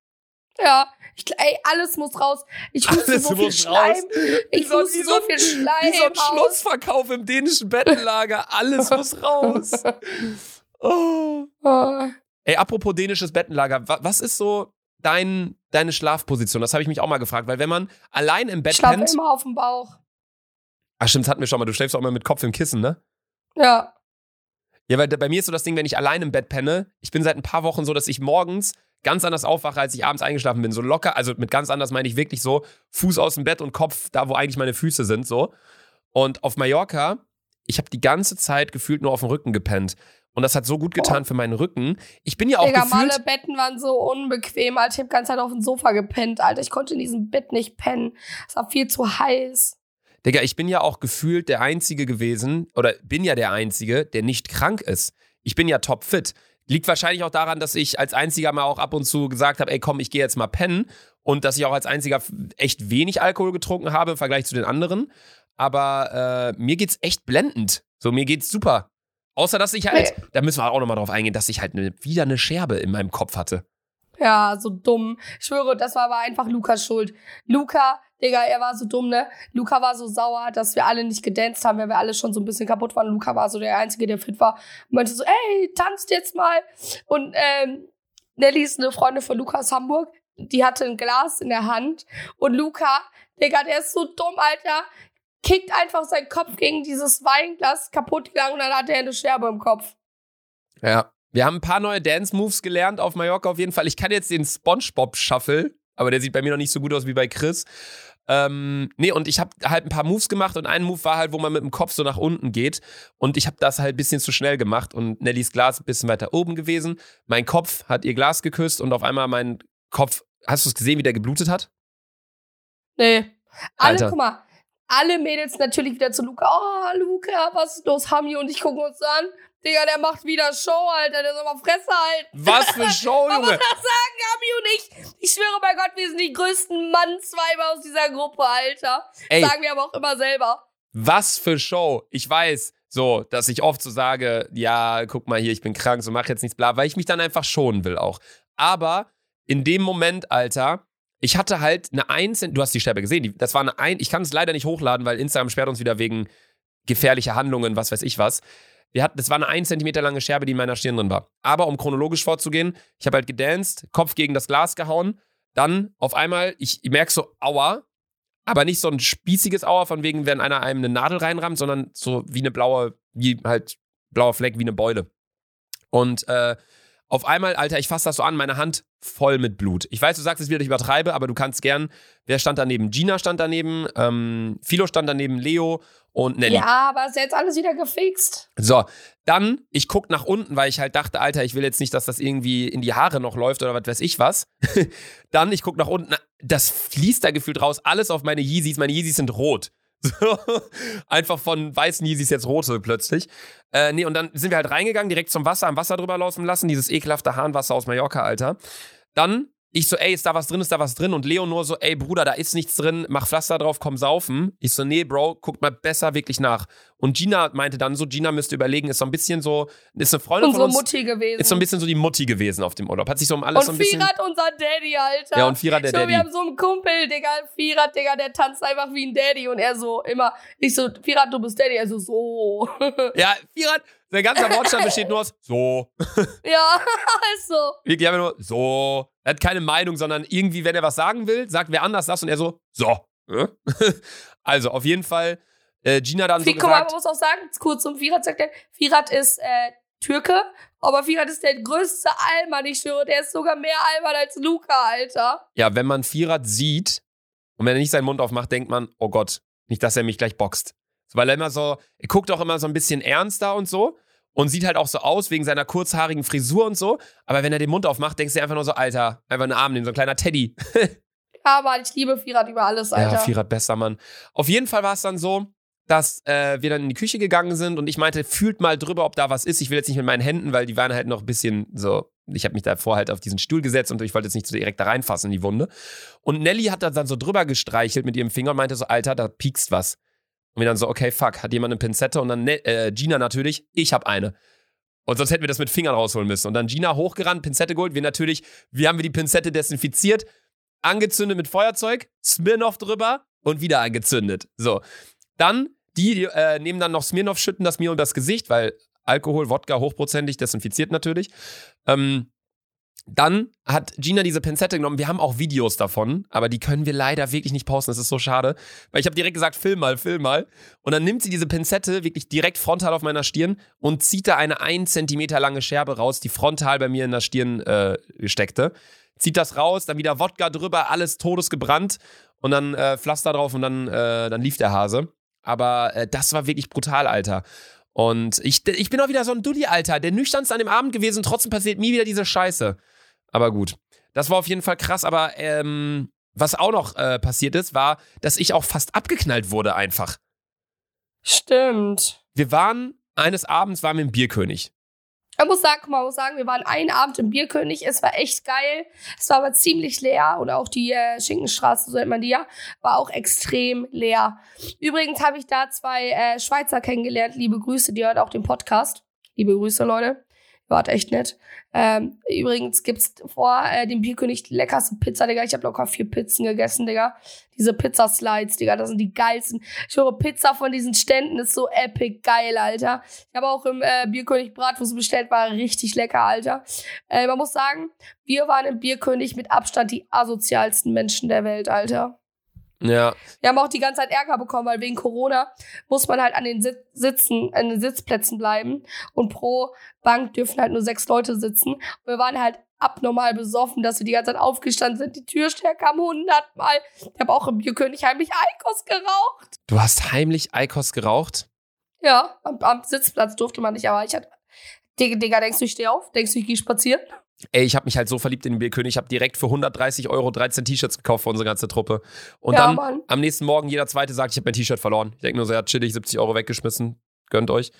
Ja, ich, ey, alles muss raus. Ich huste so viel Schleim. Raus. Ich so, huste so, so viel Schleim. Wie so ein Schlussverkauf im dänischen Bettenlager. Alles muss raus. Oh. oh. Ey, apropos dänisches Bettenlager, was ist so dein, deine Schlafposition? Das habe ich mich auch mal gefragt, weil wenn man allein im Bett ich pennt. Ich immer auf dem Bauch. Ach stimmt, das hatten wir schon mal. Du schläfst auch immer mit Kopf im Kissen, ne? Ja. Ja, weil bei mir ist so das Ding, wenn ich allein im Bett penne, ich bin seit ein paar Wochen so, dass ich morgens ganz anders aufwache, als ich abends eingeschlafen bin. So locker, also mit ganz anders meine ich wirklich so Fuß aus dem Bett und Kopf da, wo eigentlich meine Füße sind, so. Und auf Mallorca, ich habe die ganze Zeit gefühlt nur auf dem Rücken gepennt. Und das hat so gut getan oh. für meinen Rücken. Ich bin ja auch Digga, gefühlt... meine Betten waren so unbequem, Alter. Ich habe die ganze Zeit auf dem Sofa gepennt, Alter. Ich konnte in diesem Bett nicht pennen. Es war viel zu heiß. Digga, ich bin ja auch gefühlt der Einzige gewesen, oder bin ja der Einzige, der nicht krank ist. Ich bin ja topfit. Liegt wahrscheinlich auch daran, dass ich als einziger mal auch ab und zu gesagt habe, ey komm, ich gehe jetzt mal pennen und dass ich auch als einziger echt wenig Alkohol getrunken habe im Vergleich zu den anderen. Aber äh, mir geht's echt blendend. So, mir geht's super. Außer, dass ich halt, nee. da müssen wir auch nochmal drauf eingehen, dass ich halt ne, wieder eine Scherbe in meinem Kopf hatte. Ja, so dumm. Ich schwöre, das war aber einfach Lukas Schuld. Luca Digga, er war so dumm, ne? Luca war so sauer, dass wir alle nicht gedanced haben, weil wir alle schon so ein bisschen kaputt waren. Luca war so der Einzige, der fit war. Und meinte so, ey, tanzt jetzt mal. Und ähm, Nelly ist eine Freundin von Luca aus Hamburg. Die hatte ein Glas in der Hand. Und Luca, Digga, der ist so dumm, Alter. Kickt einfach seinen Kopf gegen dieses Weinglas kaputt gegangen und dann hat er eine Scherbe im Kopf. Ja. Wir haben ein paar neue Dance-Moves gelernt auf Mallorca auf jeden Fall. Ich kann jetzt den Spongebob Shuffle, aber der sieht bei mir noch nicht so gut aus wie bei Chris. Ähm, nee, und ich habe halt ein paar Moves gemacht und ein Move war halt, wo man mit dem Kopf so nach unten geht. Und ich habe das halt ein bisschen zu schnell gemacht und Nellys Glas ein bisschen weiter oben gewesen. Mein Kopf hat ihr Glas geküsst und auf einmal mein Kopf. Hast du es gesehen, wie der geblutet hat? Nee. Alle, Alter. guck mal, alle Mädels natürlich wieder zu Luca. Oh, Luca, was ist los? Hami und ich gucken uns an. Digga, der macht wieder Show, Alter. Der soll mal Fresse halten. Was für Show, Junge! was sagen Hami und ich? Ich schwöre bei Gott, wir sind die größten Mannsweiber aus dieser Gruppe, Alter. Ey, Sagen wir aber auch immer selber. was für Show. Ich weiß, so, dass ich oft so sage, ja, guck mal hier, ich bin krank, so mach jetzt nichts, bla, weil ich mich dann einfach schonen will auch. Aber in dem Moment, Alter, ich hatte halt eine 1, du hast die Scherbe gesehen, die, das war eine 1, ich kann es leider nicht hochladen, weil Instagram sperrt uns wieder wegen gefährlicher Handlungen, was weiß ich was. Wir hatten, das war eine 1 Zentimeter lange Scherbe, die in meiner Stirn drin war. Aber um chronologisch vorzugehen, ich habe halt gedanced, Kopf gegen das Glas gehauen, dann auf einmal, ich, ich merke so, aua, aber nicht so ein spießiges Aua, von wegen, wenn einer einem eine Nadel reinrammt, sondern so wie eine blaue, wie halt blauer Fleck, wie eine Beule. Und äh, auf einmal, Alter, ich fasse das so an, meine Hand voll mit Blut. Ich weiß, du sagst es wieder, ich übertreibe, aber du kannst gern. Wer stand daneben? Gina stand daneben, ähm, Philo stand daneben, Leo und Nelly. Ja, aber ist jetzt alles wieder gefixt. So, dann, ich guck nach unten, weil ich halt dachte, Alter, ich will jetzt nicht, dass das irgendwie in die Haare noch läuft oder was weiß ich was. dann, ich guck nach unten, das fließt da gefühlt raus, alles auf meine Yeezys. Meine Yeezys sind rot. So, einfach von weißen Yeezys jetzt rote plötzlich. Äh, nee, und dann sind wir halt reingegangen, direkt zum Wasser, am Wasser drüber laufen lassen, dieses ekelhafte Hahnwasser aus Mallorca, Alter. Dann ich so, ey, ist da was drin, ist da was drin? Und Leo nur so, ey, Bruder, da ist nichts drin, mach Pflaster drauf, komm saufen. Ich so, nee, Bro, guck mal besser wirklich nach. Und Gina meinte dann so, Gina müsste überlegen, ist so ein bisschen so, ist eine Freundin Unsere von uns, Mutti gewesen. ist so ein bisschen so die Mutti gewesen auf dem Urlaub. Hat sich so um alles und so ein bisschen. Firat unser Daddy, Alter. Ja, und Firat der so, Daddy. Wir haben so einen Kumpel, Digga, Firat, Digga, der tanzt einfach wie ein Daddy und er so immer, ich so, Firat, du bist Daddy, er so, so. Ja, Firat, sein ganzer Wortstand besteht nur aus so. ja, ist so. Wirklich einfach nur so. Er hat keine Meinung, sondern irgendwie, wenn er was sagen will, sagt wer anders das und er so, so. Also, auf jeden Fall, äh, Gina dann so Guck mal, man gesagt. muss auch sagen, kurz zum Firat sagt er, Firat ist äh, Türke, aber Firat ist der größte Allmann, ich schwöre, der ist sogar mehr Allmann als Luca, Alter. Ja, wenn man Firat sieht und wenn er nicht seinen Mund aufmacht, denkt man, oh Gott, nicht, dass er mich gleich boxt. So, weil er immer so, er guckt auch immer so ein bisschen ernster und so und sieht halt auch so aus wegen seiner kurzhaarigen Frisur und so. Aber wenn er den Mund aufmacht, denkst du einfach nur so, Alter, einfach einen Arm nehmen, so ein kleiner Teddy. Aber ich liebe Firat über alles, Alter. Ja, Firat, bester Mann. Auf jeden Fall war es dann so, dass äh, wir dann in die Küche gegangen sind und ich meinte, fühlt mal drüber, ob da was ist. Ich will jetzt nicht mit meinen Händen, weil die waren halt noch ein bisschen so. Ich habe mich davor halt auf diesen Stuhl gesetzt und ich wollte jetzt nicht so direkt da reinfassen in die Wunde. Und Nelly hat da dann so drüber gestreichelt mit ihrem Finger und meinte so, Alter, da piekst was. Und wir dann so, okay, fuck, hat jemand eine Pinzette? Und dann Ne- äh, Gina natürlich, ich habe eine. Und sonst hätten wir das mit Fingern rausholen müssen. Und dann Gina hochgerannt, Pinzette geholt. Wir natürlich, wie haben wir die Pinzette desinfiziert? Angezündet mit Feuerzeug, Smirnoff drüber und wieder angezündet. So. Dann, die äh, nehmen dann noch Smirnoff, schütten das mir um das Gesicht, weil Alkohol, Wodka hochprozentig, desinfiziert natürlich. Ähm, dann hat Gina diese Pinzette genommen. Wir haben auch Videos davon, aber die können wir leider wirklich nicht posten. Das ist so schade. Weil ich habe direkt gesagt, film mal, film mal. Und dann nimmt sie diese Pinzette wirklich direkt frontal auf meiner Stirn und zieht da eine 1 Zentimeter lange Scherbe raus, die frontal bei mir in der Stirn äh, steckte. Zieht das raus, dann wieder Wodka drüber, alles todesgebrannt und dann äh, Pflaster drauf und dann, äh, dann lief der Hase. Aber äh, das war wirklich brutal, Alter. Und ich, ich bin auch wieder so ein Dulli, Alter. Der nüchternste an dem Abend gewesen, trotzdem passiert mir wieder diese Scheiße. Aber gut. Das war auf jeden Fall krass, aber ähm, was auch noch äh, passiert ist, war, dass ich auch fast abgeknallt wurde einfach. Stimmt. Wir waren, eines Abends waren wir im Bierkönig. Ich muss sagen, ich muss sagen, wir waren einen Abend im Bierkönig, es war echt geil. Es war aber ziemlich leer und auch die äh, Schinkenstraße, so nennt man die ja, war auch extrem leer. Übrigens habe ich da zwei äh, Schweizer kennengelernt. Liebe Grüße, die hören auch den Podcast. Liebe Grüße, Leute. War echt nett. Ähm, übrigens gibt's vor äh, dem Bierkönig die leckerste Pizza, Digga. Ich habe locker vier Pizzen gegessen, Digga. Diese Pizzaslides, Digga, das sind die geilsten. Ich höre, Pizza von diesen Ständen ist so epic geil, Alter. Ich habe auch im äh, Bierkönig Bratwurst bestellt, war richtig lecker, Alter. Äh, man muss sagen, wir waren im Bierkönig mit Abstand die asozialsten Menschen der Welt, Alter. Ja. Wir haben auch die ganze Zeit Ärger bekommen, weil wegen Corona muss man halt an den Sit Sitzen, an den Sitzplätzen bleiben. Und pro Bank dürfen halt nur sechs Leute sitzen. Und wir waren halt abnormal besoffen, dass wir die ganze Zeit aufgestanden sind. Die Türsteher kam hundertmal. Ich habe auch im Bierkönig heimlich Eikos geraucht. Du hast heimlich Eikos geraucht? Ja, am, am Sitzplatz durfte man nicht, aber ich hatte. Digga, Digga, denkst du, ich stehe auf? Denkst du, ich gehe spazieren? Ey, ich habe mich halt so verliebt in den Bierkönig. Ich habe direkt für 130 Euro 13 T-Shirts gekauft für unsere ganze Truppe. Und Ja, dann Mann. am nächsten Morgen jeder Zweite sagt, ich habe mein T-Shirt verloren. Ich denke nur so, ja, chillig, 70 Euro weggeschmissen. Gönnt euch.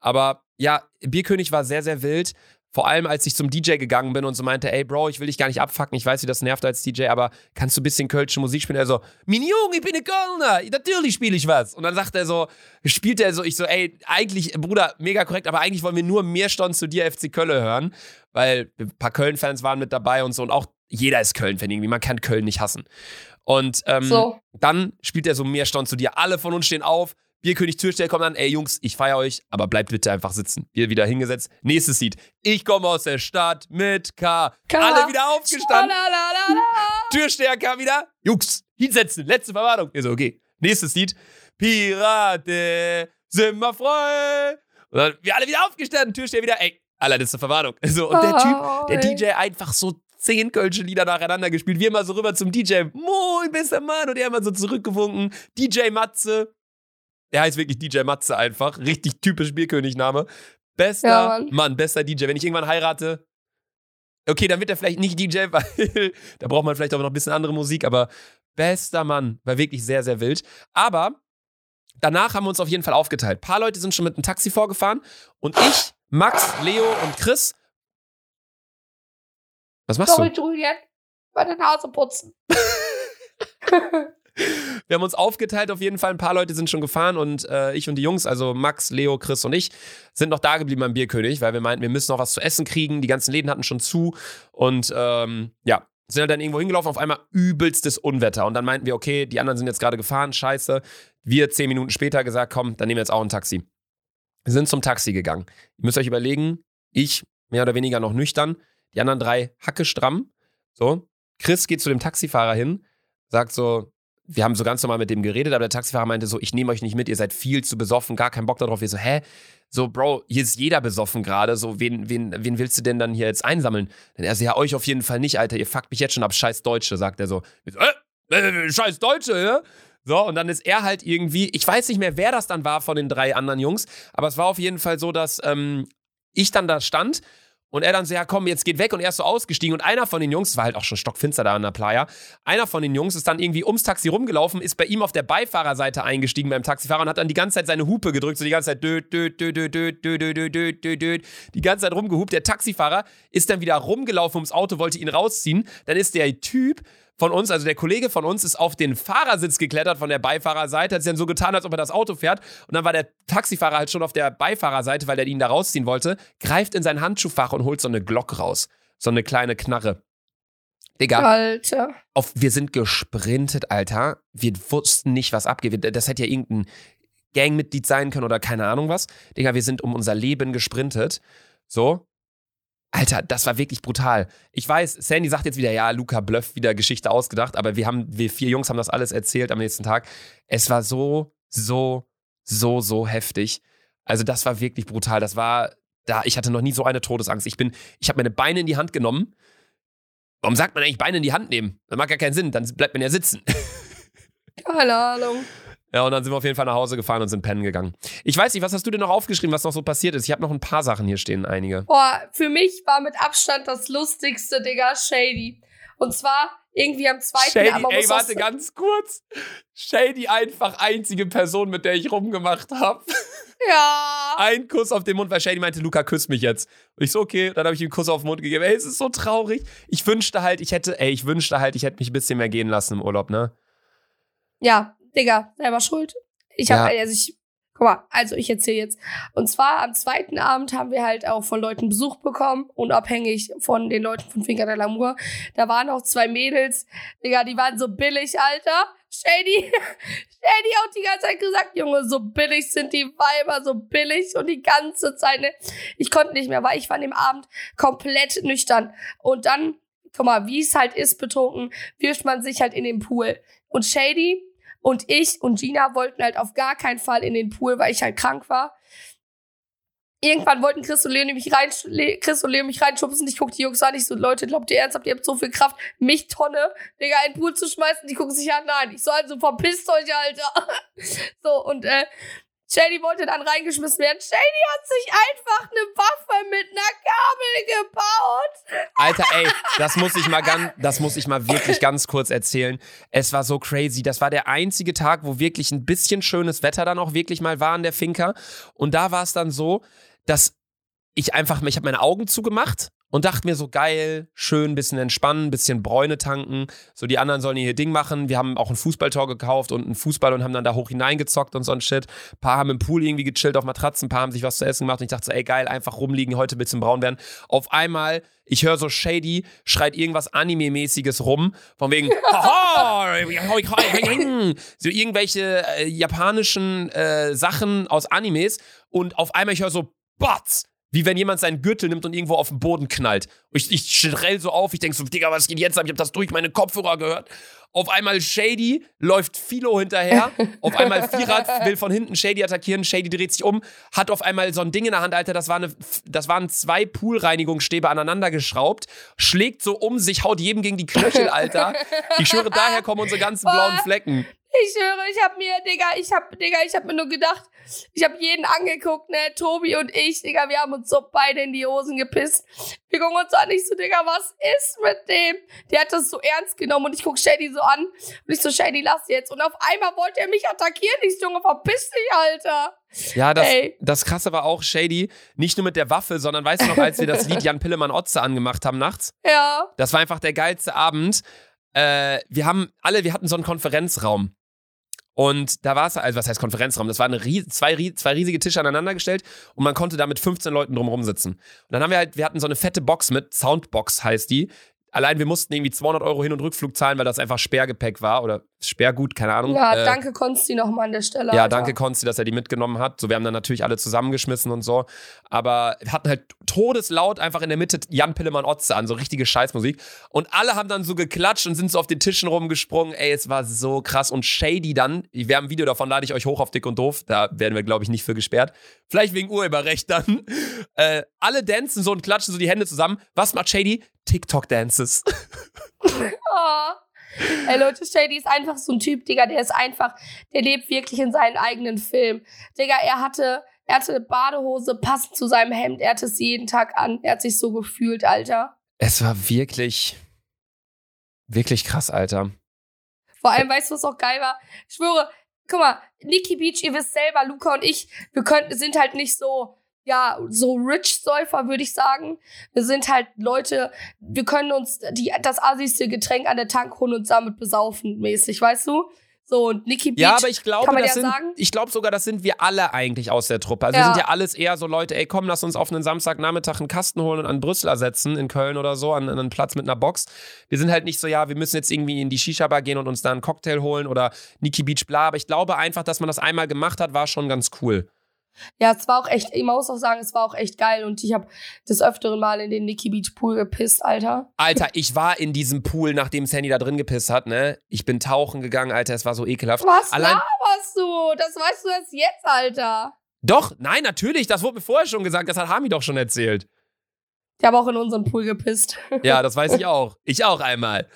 Aber ja, Bierkönig war sehr, sehr wild. Vor allem, als ich zum DJ gegangen bin und so meinte, ey Bro, ich will dich gar nicht abfacken, ich weiß, wie das nervt als DJ, aber kannst du ein bisschen kölsche Musik spielen? Er so, mein Junge, ich bin ein Kölner, natürlich spiele ich was. Und dann sagt er so, spielt er so, ich so, ey, eigentlich, Bruder, mega korrekt, aber eigentlich wollen wir nur mehr Stunden zu dir FC Köln hören, weil ein paar Köln-Fans waren mit dabei und so und auch jeder ist Köln-Fan irgendwie, man kann Köln nicht hassen. Und ähm, So. dann spielt er so mehr Stunden zu dir. Alle von uns stehen auf. Bierkönig Türsteher kommt an, ey Jungs, ich feiere euch, aber bleibt bitte einfach sitzen. Wir wieder hingesetzt. Nächstes Lied. Ich komme aus der Stadt mit K. K. Alle wieder aufgestanden. Türsteher kam wieder. Jungs, hinsetzen. Letzte Verwarnung. Ich so, okay. Nächstes Lied. Pirate, sind wir frei. Und dann wir alle wieder aufgestanden. Türsteher wieder, ey, aller letzte Verwarnung. So, und der Typ, der Oh, ey. DJ einfach so zehn kölsche Lieder nacheinander gespielt. Wir immer so rüber zum DJ. Moin, bester Mann. Und er immer so zurückgewunken. DJ Matze. Der heißt wirklich DJ Matze einfach. Richtig typisch Bierkönig-Name. Bester Ja, Mann. Mann, bester DJ. Wenn ich irgendwann heirate, okay, dann wird er vielleicht nicht DJ, weil da braucht man vielleicht auch noch ein bisschen andere Musik, aber bester Mann. War wirklich sehr, sehr wild. Aber danach haben wir uns auf jeden Fall aufgeteilt. Ein paar Leute sind schon mit dem Taxi vorgefahren und ich, Max, Leo und Chris. Was machst Sorry, du? Julian. Meine Nase putzen. Wir haben uns aufgeteilt auf jeden Fall. Ein paar Leute sind schon gefahren und äh, ich und die Jungs, also Max, Leo, Chris und ich, sind noch da geblieben beim Bierkönig, weil wir meinten, wir müssen noch was zu essen kriegen. Die ganzen Läden hatten schon zu und ähm, ja, sind halt dann irgendwo hingelaufen, auf einmal übelstes Unwetter. Und dann meinten wir, okay, die anderen sind jetzt gerade gefahren, scheiße. Wir zehn Minuten später gesagt, komm, dann nehmen wir jetzt auch ein Taxi. Wir sind zum Taxi gegangen. Ihr müsst euch überlegen, ich mehr oder weniger noch nüchtern, die anderen drei hacke stramm. So, Chris geht zu dem Taxifahrer hin, sagt so, wir haben so ganz normal mit dem geredet, aber der Taxifahrer meinte so, ich nehme euch nicht mit, ihr seid viel zu besoffen, gar keinen Bock darauf. Wir so, hä? So, Bro, hier ist jeder besoffen gerade, so, wen, wen, wen willst du denn dann hier jetzt einsammeln? Dann er so, ja, euch auf jeden Fall nicht, Alter, ihr fuckt mich jetzt schon ab, scheiß Deutsche, sagt er so. So äh, äh, scheiß Deutsche, ja? So, und dann ist er halt irgendwie, ich weiß nicht mehr, wer das dann war von den drei anderen Jungs, aber es war auf jeden Fall so, dass ähm, ich dann da stand und er dann so, ja komm, jetzt geht weg und er ist so ausgestiegen und einer von den Jungs, war halt auch schon stockfinster da an der Playa, einer von den Jungs ist dann irgendwie ums Taxi rumgelaufen, ist bei ihm auf der Beifahrerseite eingestiegen beim Taxifahrer und hat dann die ganze Zeit seine Hupe gedrückt, so die ganze Zeit död, död, död, död, död, död, död, död, död, död, die ganze Zeit rumgehupt. Der Taxifahrer ist dann wieder rumgelaufen ums Auto, wollte ihn rausziehen. Dann ist der Typ von uns, also der Kollege von uns, ist auf den Fahrersitz geklettert von der Beifahrerseite, hat sich dann so getan, als ob er das Auto fährt. Und dann war der Taxifahrer halt schon auf der Beifahrerseite, weil er ihn da rausziehen wollte, greift in sein Handschuhfach und holt so eine Glock raus. So eine kleine Knarre. Digga, Alter. auf, wir sind gesprintet, Alter. Wir wussten nicht, was abgeht. Das hätte ja irgendein Gangmitglied sein können oder keine Ahnung was. Digga, wir sind um unser Leben gesprintet. So. Alter, das war wirklich brutal. Ich weiß, Sandy sagt jetzt wieder, ja, Luca Bluff, wieder Geschichte ausgedacht, aber wir haben, wir vier Jungs haben das alles erzählt am nächsten Tag. Es war so, so, so, so heftig. Also, das war wirklich brutal. Das war, da, ich hatte noch nie so eine Todesangst. Ich bin, ich habe meine Beine in die Hand genommen. Warum sagt man eigentlich Beine in die Hand nehmen? Das macht gar keinen Sinn, dann bleibt man ja sitzen. Keine Ahnung. Ja, und dann sind wir auf jeden Fall nach Hause gefahren und sind pennen gegangen. Ich weiß nicht, was hast du denn noch aufgeschrieben, was noch so passiert ist? Ich habe noch ein paar Sachen hier stehen, einige. Boah, für mich war mit Abstand das lustigste, Digga, Shady. Und zwar irgendwie am zweiten Shady, aber ey, warte ganz kurz. Shady einfach einzige Person, mit der ich rumgemacht habe. Ja. Ein Kuss auf den Mund, weil Shady meinte, Luca, küss mich jetzt. Und ich so, okay, dann habe ich ihm einen Kuss auf den Mund gegeben. Ey, es ist so traurig. Ich wünschte halt, ich hätte, ey, ich wünschte halt, ich hätte mich ein bisschen mehr gehen lassen im Urlaub, ne? Ja, Digga, selber schuld. Ich hab, Ja. also ich, Guck mal, also ich erzähle jetzt. Und zwar am zweiten Abend haben wir halt auch von Leuten Besuch bekommen, unabhängig von den Leuten von Finger de l'Amour. Da waren auch zwei Mädels, Digga, die waren so billig, Alter. Shady, Shady auch die ganze Zeit gesagt, Junge, so billig sind die Weiber, so billig und die ganze Zeit, ne? Ich konnte nicht mehr, weil ich war an dem Abend komplett nüchtern. Und dann, guck mal, wie es halt ist, betrunken, wirft man sich halt in den Pool. Und Shady, und ich und Gina wollten halt auf gar keinen Fall in den Pool, weil ich halt krank war. Irgendwann wollten Chris und Leonie mich rein, Chris und Leonie mich reinschubsen. Ich guck die Jungs an. Ich so, Leute, glaubt ihr ernsthaft, ihr habt so viel Kraft, mich Tonne, Digga, in den Pool zu schmeißen? Die gucken sich an, nein. Ich so, also verpisst euch, Alter. so, und, äh, Shady wollte dann reingeschmissen werden. Shady hat sich einfach eine Waffe mit einer Gabel gebaut. Alter, ey, das muss ich mal ganz, das muss ich mal wirklich ganz kurz erzählen. Es war so crazy. Das war der einzige Tag, wo wirklich ein bisschen schönes Wetter dann auch wirklich mal war an der Finca. Und da war es dann so, dass ich einfach, ich habe meine Augen zugemacht und dachte mir so geil, schön, bisschen entspannen, bisschen Bräune tanken. So die anderen sollen ihr Ding machen. Wir haben auch ein Fußballtor gekauft und einen Fußball und haben dann da hoch hineingezockt und so ein Shit. Ein paar haben im Pool irgendwie gechillt auf Matratzen, ein paar haben sich was zu essen gemacht und ich dachte so, ey geil, einfach rumliegen, heute ein bisschen braun werden. Auf einmal ich höre so Shady, schreit irgendwas Anime-mäßiges rum, von wegen, so irgendwelche äh, japanischen äh, Sachen aus Animes und auf einmal ich höre so, Batz! Wie wenn jemand seinen Gürtel nimmt und irgendwo auf den Boden knallt. Ich, ich schrell so auf, ich denke so, Digga, was geht jetzt ab? Ich habe das durch meine Kopfhörer gehört. Auf einmal Shady läuft Philo hinterher. auf einmal Vierrad will von hinten Shady attackieren. Shady dreht sich um, hat auf einmal so ein Ding in der Hand, Alter. Das, war eine, das waren zwei Poolreinigungsstäbe aneinander geschraubt. Schlägt so um sich, haut jedem gegen die Knöchel, Alter. Ich schwöre, daher kommen unsere ganzen blauen Flecken. Ich höre, ich hab mir, Digga, ich hab, Digga, ich hab mir nur gedacht, ich hab jeden angeguckt, ne, Tobi und ich, Digga, wir haben uns so beide in die Hosen gepisst. Wir gucken uns an, ich so, Digga, was ist mit dem? Der hat das so ernst genommen und ich guck Shady so an und ich so, Shady, lass jetzt. Und auf einmal wollte er mich attackieren. Ich so, Junge, verpiss dich, Alter. Ja, das, das Krasse war auch, Shady, nicht nur mit der Waffe, sondern weißt du noch, als wir das Lied Jan Pillemann Otze angemacht haben nachts? Ja. Das war einfach der geilste Abend. Äh, wir haben alle, wir hatten so einen Konferenzraum. Und da war es, also was heißt Konferenzraum? Das waren ries zwei, zwei riesige Tische aneinander gestellt und man konnte da mit 15 Leuten drumherum sitzen. Und dann haben wir halt, wir hatten so eine fette Box mit, Soundbox heißt die. Allein wir mussten irgendwie 200 Euro Hin- und Rückflug zahlen, weil das einfach Sperrgepäck war oder Sperrgut, keine Ahnung. Ja, äh, danke Konsti nochmal an der Stelle. Ja, Alter. danke Konsti, dass er die mitgenommen hat. So, wir haben dann natürlich alle zusammengeschmissen und so. Aber wir hatten halt todeslaut einfach in der Mitte Jan Pillemann Otze an, so richtige Scheißmusik. Und alle haben dann so geklatscht und sind so auf den Tischen rumgesprungen. Ey, es war so krass. Und Shady dann, wir haben ein Video davon, lade ich euch hoch auf Dick und Doof. Da werden wir, glaube ich, nicht für gesperrt. Vielleicht wegen Urheberrecht dann. Äh, alle dancen so und klatschen so die Hände zusammen. Was macht Shady? TikTok-Dances. oh. Ey, Leute, Shady ist einfach so ein Typ, Digga, der ist einfach, der lebt wirklich in seinen eigenen Film. Digga, er hatte, er hatte eine Badehose passend zu seinem Hemd, er hatte es jeden Tag an, er hat sich so gefühlt, Alter. Es war wirklich, wirklich krass, Alter. Vor allem, weißt du, was auch geil war? Ich schwöre, guck mal, Nikki Beach, ihr wisst selber, Luca und ich, wir könnten, sind halt nicht so, ja, so Rich-Säufer, würde ich sagen. Wir sind halt Leute, wir können uns die, das assigste Getränk an der Tank holen und damit besaufen, mäßig, weißt du? So, und Nicki Beach, Ja, aber ich glaube, kann man das ja sind, sagen? ich glaube sogar, das sind wir alle eigentlich aus der Truppe. Also Ja. wir sind ja alles eher so Leute, ey, komm, lass uns auf einen Samstagnachmittag einen Kasten holen und an Brüssel ersetzen, in Köln oder so, an, an einen Platz mit einer Box. Wir sind halt nicht so, ja, wir müssen jetzt irgendwie in die Shisha-Bar gehen und uns da einen Cocktail holen oder Nikki Beach, bla. Aber ich glaube einfach, dass man das einmal gemacht hat, war schon ganz cool. Ja, es war auch echt, ich muss auch sagen, es war auch echt geil und ich habe des öfteren Mal in den Nikki Beach Pool gepisst, Alter. Alter, ich war in diesem Pool, nachdem Sandy da drin gepisst hat, ne? Ich bin tauchen gegangen, Alter, es war so ekelhaft. Was Allein, laberst du? Das weißt du erst jetzt, Alter. Doch, nein, natürlich, das wurde mir vorher schon gesagt, das hat Hami doch schon erzählt. Ich habe auch in unseren Pool gepisst. Ja, das weiß ich auch. Ich auch einmal.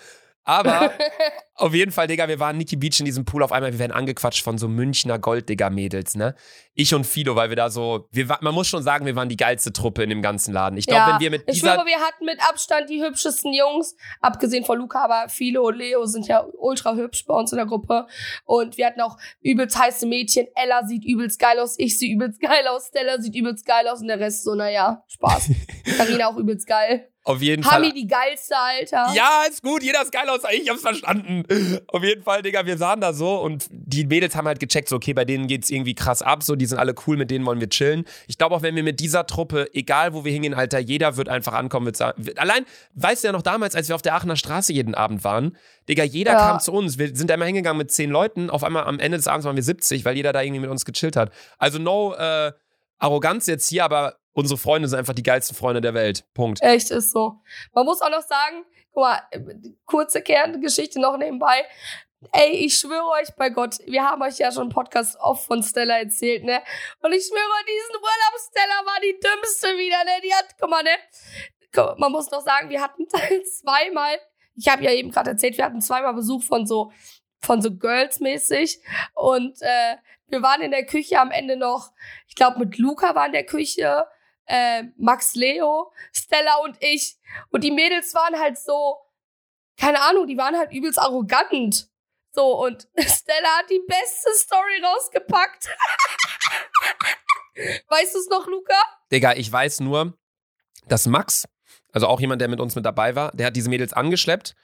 Aber auf jeden Fall, Digga, wir waren Nikki Beach in diesem Pool auf einmal, wir werden angequatscht von so Münchner Gold-Digger-Mädels, ne? Ich und Fido, weil wir da so, wir, man muss schon sagen, wir waren die geilste Truppe in dem ganzen Laden. Ich glaube, ja, wenn wir mit ich dieser. schwöre, wir hatten mit Abstand die hübschesten Jungs, abgesehen von Luca, aber Philo und Leo sind ja ultra hübsch bei uns in der Gruppe. Und wir hatten auch übelst heiße Mädchen. Ella sieht übelst geil aus, ich sehe übelst geil aus, Stella sieht übelst geil aus und der Rest so, naja, Spaß. Karina auch übelst geil. Auf jeden Hami Fall. die geilste, Alter. Ja, ist gut, jeder ist geil aus. Ich hab's verstanden. Auf jeden Fall, Digga, wir sahen da so und die Mädels haben halt gecheckt, so, okay, bei denen geht's irgendwie krass ab, so, die sind alle cool, mit denen wollen wir chillen. Ich glaube auch, wenn wir mit dieser Truppe, egal wo wir hingehen, Alter, jeder wird einfach ankommen, wird sagen, allein, weißt du ja noch damals, als wir auf der Aachener Straße jeden Abend waren, Digga, jeder Ja. kam zu uns, wir sind da immer hingegangen mit zehn Leuten, auf einmal am Ende des Abends waren wir 70, weil jeder da irgendwie mit uns gechillt hat. Also no, äh, Arroganz jetzt hier, aber unsere Freunde sind einfach die geilsten Freunde der Welt. Punkt. Echt ist so. Man muss auch noch sagen, guck mal, kurze Kerngeschichte noch nebenbei. Ey, ich schwöre euch bei Gott, wir haben euch ja schon einen Podcast oft von Stella erzählt, ne? Und ich schwöre, diesen Urlaub Stella war die dümmste wieder, ne? Die hat, guck mal, ne? Guck, Man muss noch sagen, wir hatten zweimal, ich habe ja eben gerade erzählt, wir hatten zweimal Besuch von so, von so Girls mäßig. Und äh, wir waren in der Küche am Ende noch, ich glaube, mit Luca war in der Küche, äh, Max Leo, Stella und ich. Und die Mädels waren halt so, keine Ahnung, die waren halt übelst arrogant. So, und Stella hat die beste Story rausgepackt. weißt du es noch, Luca? Digga, ich weiß nur, dass Max, also auch jemand, der mit uns mit dabei war, der hat diese Mädels angeschleppt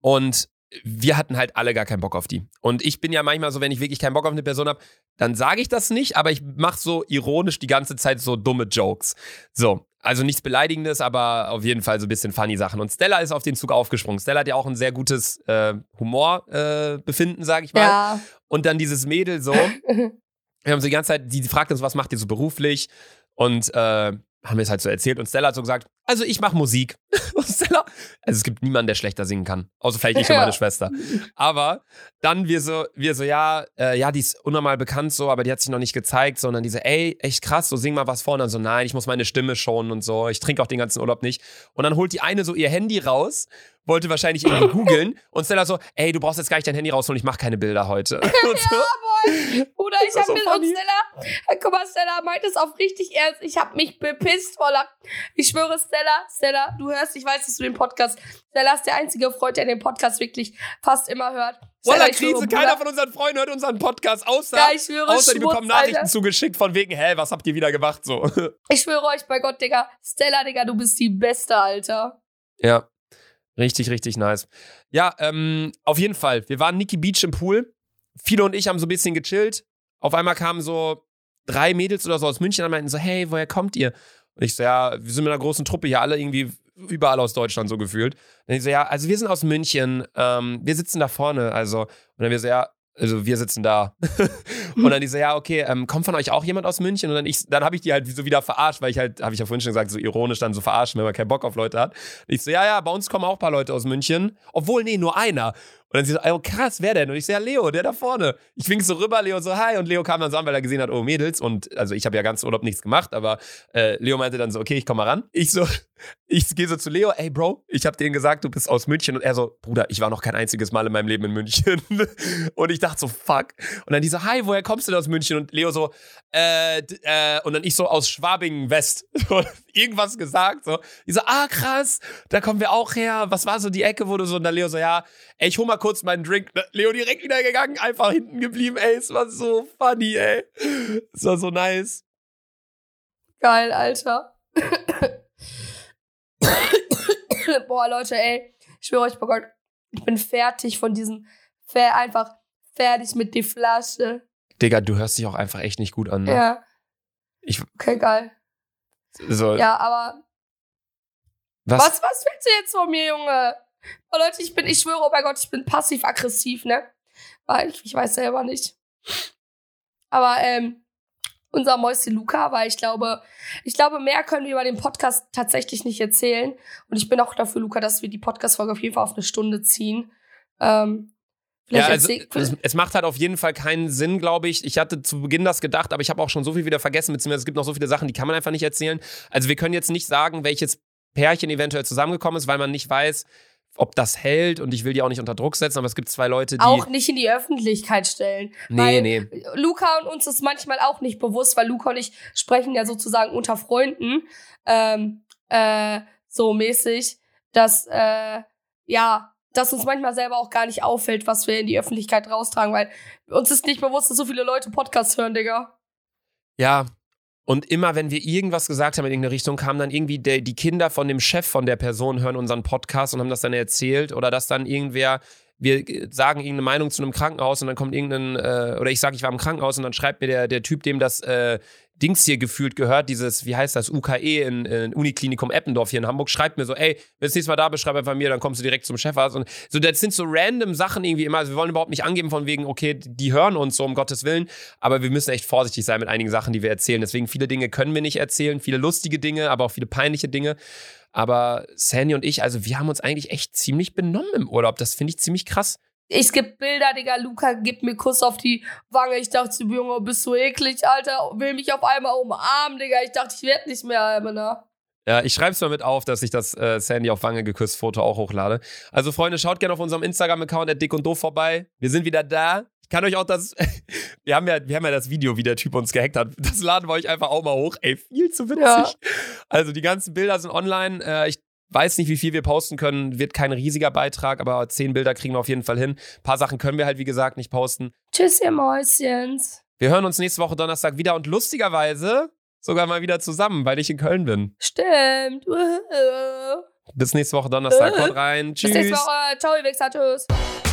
und wir hatten halt alle gar keinen Bock auf die. Und ich bin ja manchmal so, wenn ich wirklich keinen Bock auf eine Person habe, dann sage ich das nicht, aber ich mache so ironisch die ganze Zeit so dumme Jokes. So, also nichts Beleidigendes, aber auf jeden Fall so ein bisschen funny Sachen. Und Stella ist auf den Zug aufgesprungen. Stella hat ja auch ein sehr gutes äh, Humorbefinden, äh, Befinden, sag ich mal. Ja. Und dann dieses Mädel so, wir haben so die ganze Zeit, die, die fragt uns, was macht ihr so beruflich? Und äh, haben wir es halt so erzählt. Und Stella hat so gesagt, also ich mache Musik. Und Stella, also es gibt niemanden, der schlechter singen kann. Außer vielleicht ich und Ja. meine Schwester. Aber dann wir so, wir so, ja, äh, ja, die ist unnormal bekannt so, aber die hat sich noch nicht gezeigt, sondern diese, ey, echt krass, so sing mal was vor. Und dann so, nein, ich muss meine Stimme schonen und so. Ich trinke auch den ganzen Urlaub nicht. Und dann holt die eine so ihr Handy raus, wollte wahrscheinlich irgendwie googeln. Und Stella so, ey, du brauchst jetzt gar nicht dein Handy rausholen, ich mache keine Bilder heute. Und so. Bruder, ich Das hab ist mir so und. Stella, äh, guck mal, Stella meint es auf richtig ernst. Ich hab mich bepisst voller. Ich schwöre, Stella, Stella, du hörst, ich weiß, dass du den Podcast, Stella ist der einzige Freund, der den Podcast wirklich fast immer hört. Stella, Voller Krise, keiner von unseren Freunden hört unseren Podcast, außer, Ja, ich schwöre, außer die bekommen Nachrichten Alter. zugeschickt von wegen, hä, was habt ihr wieder gemacht? So. Ich schwöre euch bei Gott, Digga. Stella, Digga, du bist die Beste, Alter. Ja, richtig, richtig nice. Ja, ähm, auf jeden Fall. Wir waren Nikki Beach im Pool. Viele und ich haben so ein bisschen gechillt. Auf einmal kamen so drei Mädels oder so aus München und meinten so, hey, woher kommt ihr? Und ich so, ja, wir sind mit einer großen Truppe hier, alle irgendwie überall aus Deutschland so gefühlt. Und ich so, ja, also wir sind aus München, ähm, wir sitzen da vorne, also. Und dann wir so, ja, also wir sitzen da. und dann die so, ja, okay, ähm, kommt von euch auch jemand aus München? Und dann, ich, dann habe ich die halt so wieder verarscht, weil ich halt, habe ich ja vorhin schon gesagt, so ironisch dann so verarschen, wenn man keinen Bock auf Leute hat. Und ich so, ja, ja, bei uns kommen auch ein paar Leute aus München. Obwohl, nee, nur einer. Und dann sie so, oh, krass, wer denn? Und ich so, ja, Leo, der da vorne. Ich wink so rüber, Leo so, hi. Und Leo kam dann so an, weil er gesehen hat, oh, Mädels. Und also ich habe ja ganz Urlaub nichts gemacht, aber äh, Leo meinte dann so, okay, ich komm mal ran. Ich so, ich gehe so zu Leo, ey, Bro, ich habe denen gesagt, du bist aus München. Und er so, Bruder, ich war noch kein einziges Mal in meinem Leben in München. und ich dachte so, fuck. Und dann die so, hi, woher kommst du denn aus München? Und Leo so, äh, äh, und dann ich so aus Schwabingen West. Irgendwas gesagt. So. Ich so, ah, krass, da kommen wir auch her. Was war so die Ecke, wo du so, und dann Leo so, ja, ey, ich hol mal kurz meinen Drink. Leo direkt wieder gegangen, einfach hinten geblieben, ey. Es war so funny, ey. Es war so nice. Geil, Alter. Boah, Leute, ey. Ich schwöre euch bei Gott, ich bin fertig von diesem, fer einfach fertig mit die Flasche. Digga, du hörst dich auch einfach echt nicht gut an. Ne? Ja. Ich- Okay, geil. So, Ja, aber was? was, was willst du jetzt von mir, Junge? Oh, Leute, ich bin, ich schwöre, oh mein Gott, ich bin passiv-aggressiv, ne? Weil ich, ich weiß selber nicht. Aber, ähm, unser Mäuschen Luca, weil ich glaube, ich glaube, mehr können wir über den Podcast tatsächlich nicht erzählen. Und ich bin auch dafür, Luca, dass wir die Podcast-Folge auf jeden Fall auf eine Stunde ziehen. Ähm, Ja, also, es, es macht halt auf jeden Fall keinen Sinn, glaube ich. Ich hatte zu Beginn das gedacht, aber ich habe auch schon so viel wieder vergessen, beziehungsweise es gibt noch so viele Sachen, die kann man einfach nicht erzählen. Also wir können jetzt nicht sagen, welches Pärchen eventuell zusammengekommen ist, weil man nicht weiß, ob das hält und ich will die auch nicht unter Druck setzen, aber es gibt zwei Leute, die. auch nicht in die Öffentlichkeit stellen. nee, weil- nee. Luca und uns ist manchmal auch nicht bewusst, weil Luca und ich sprechen ja sozusagen unter Freunden ähm, äh, so mäßig, dass äh, ja, dass uns manchmal selber auch gar nicht auffällt, was wir in die Öffentlichkeit raustragen, weil uns ist nicht bewusst, dass so viele Leute Podcasts hören, Digga. Ja. Und immer, wenn wir irgendwas gesagt haben in irgendeine Richtung, kamen dann irgendwie der, die Kinder von dem Chef von der Person hören unseren Podcast und haben das dann erzählt oder dass dann irgendwer wir sagen irgendeine Meinung zu einem Krankenhaus und dann kommt irgendein, äh, oder ich sage, ich war im Krankenhaus und dann schreibt mir der, der Typ, dem das äh, Dings hier gefühlt gehört, dieses, wie heißt das, UKE in, in Uniklinikum Eppendorf hier in Hamburg, schreibt mir so, ey, wenn du das nächste Mal da bist, schreib einfach mir, dann kommst du direkt zum Chefarzt. Und so, das sind so random Sachen irgendwie immer. Also wir wollen überhaupt nicht angeben von wegen, okay, die hören uns so, um Gottes Willen, aber wir müssen echt vorsichtig sein mit einigen Sachen, die wir erzählen. Deswegen viele Dinge können wir nicht erzählen, viele lustige Dinge, aber auch viele peinliche Dinge. Aber Sandy und ich, also wir haben uns eigentlich echt ziemlich benommen im Urlaub. Das finde ich ziemlich krass. Ich geb Bilder, Digga. Luca gibt mir Kuss auf die Wange. Ich dachte, Junge, bist du eklig, Alter. Will mich auf einmal umarmen, Digga. Ich dachte, ich werd nicht mehr Männer. Ja, ich schreibe es mal mit auf, dass ich das äh, Sandy auf Wange geküsst Foto auch hochlade. Also Freunde, schaut gerne auf unserem Instagram-Account at dick und doof vorbei. Wir sind wieder da. Ich kann euch auch das, wir haben ja, wir haben ja das Video, wie der Typ uns gehackt hat. Das laden wir euch einfach auch mal hoch. Ey, viel zu witzig. Ja. Also die ganzen Bilder sind online. Äh, ich weiß nicht, wie viel wir posten können. Wird kein riesiger Beitrag, aber zehn Bilder kriegen wir auf jeden Fall hin. Ein paar Sachen können wir halt, wie gesagt, nicht posten. Tschüss, ihr Mäuschens. Wir hören uns nächste Woche Donnerstag wieder und lustigerweise sogar mal wieder zusammen, weil ich in Köln bin. Stimmt. Bis nächste Woche Donnerstag. Haut rein. Tschüss. Bis nächste Woche. Ciao, ihr Wichser. Tschüss.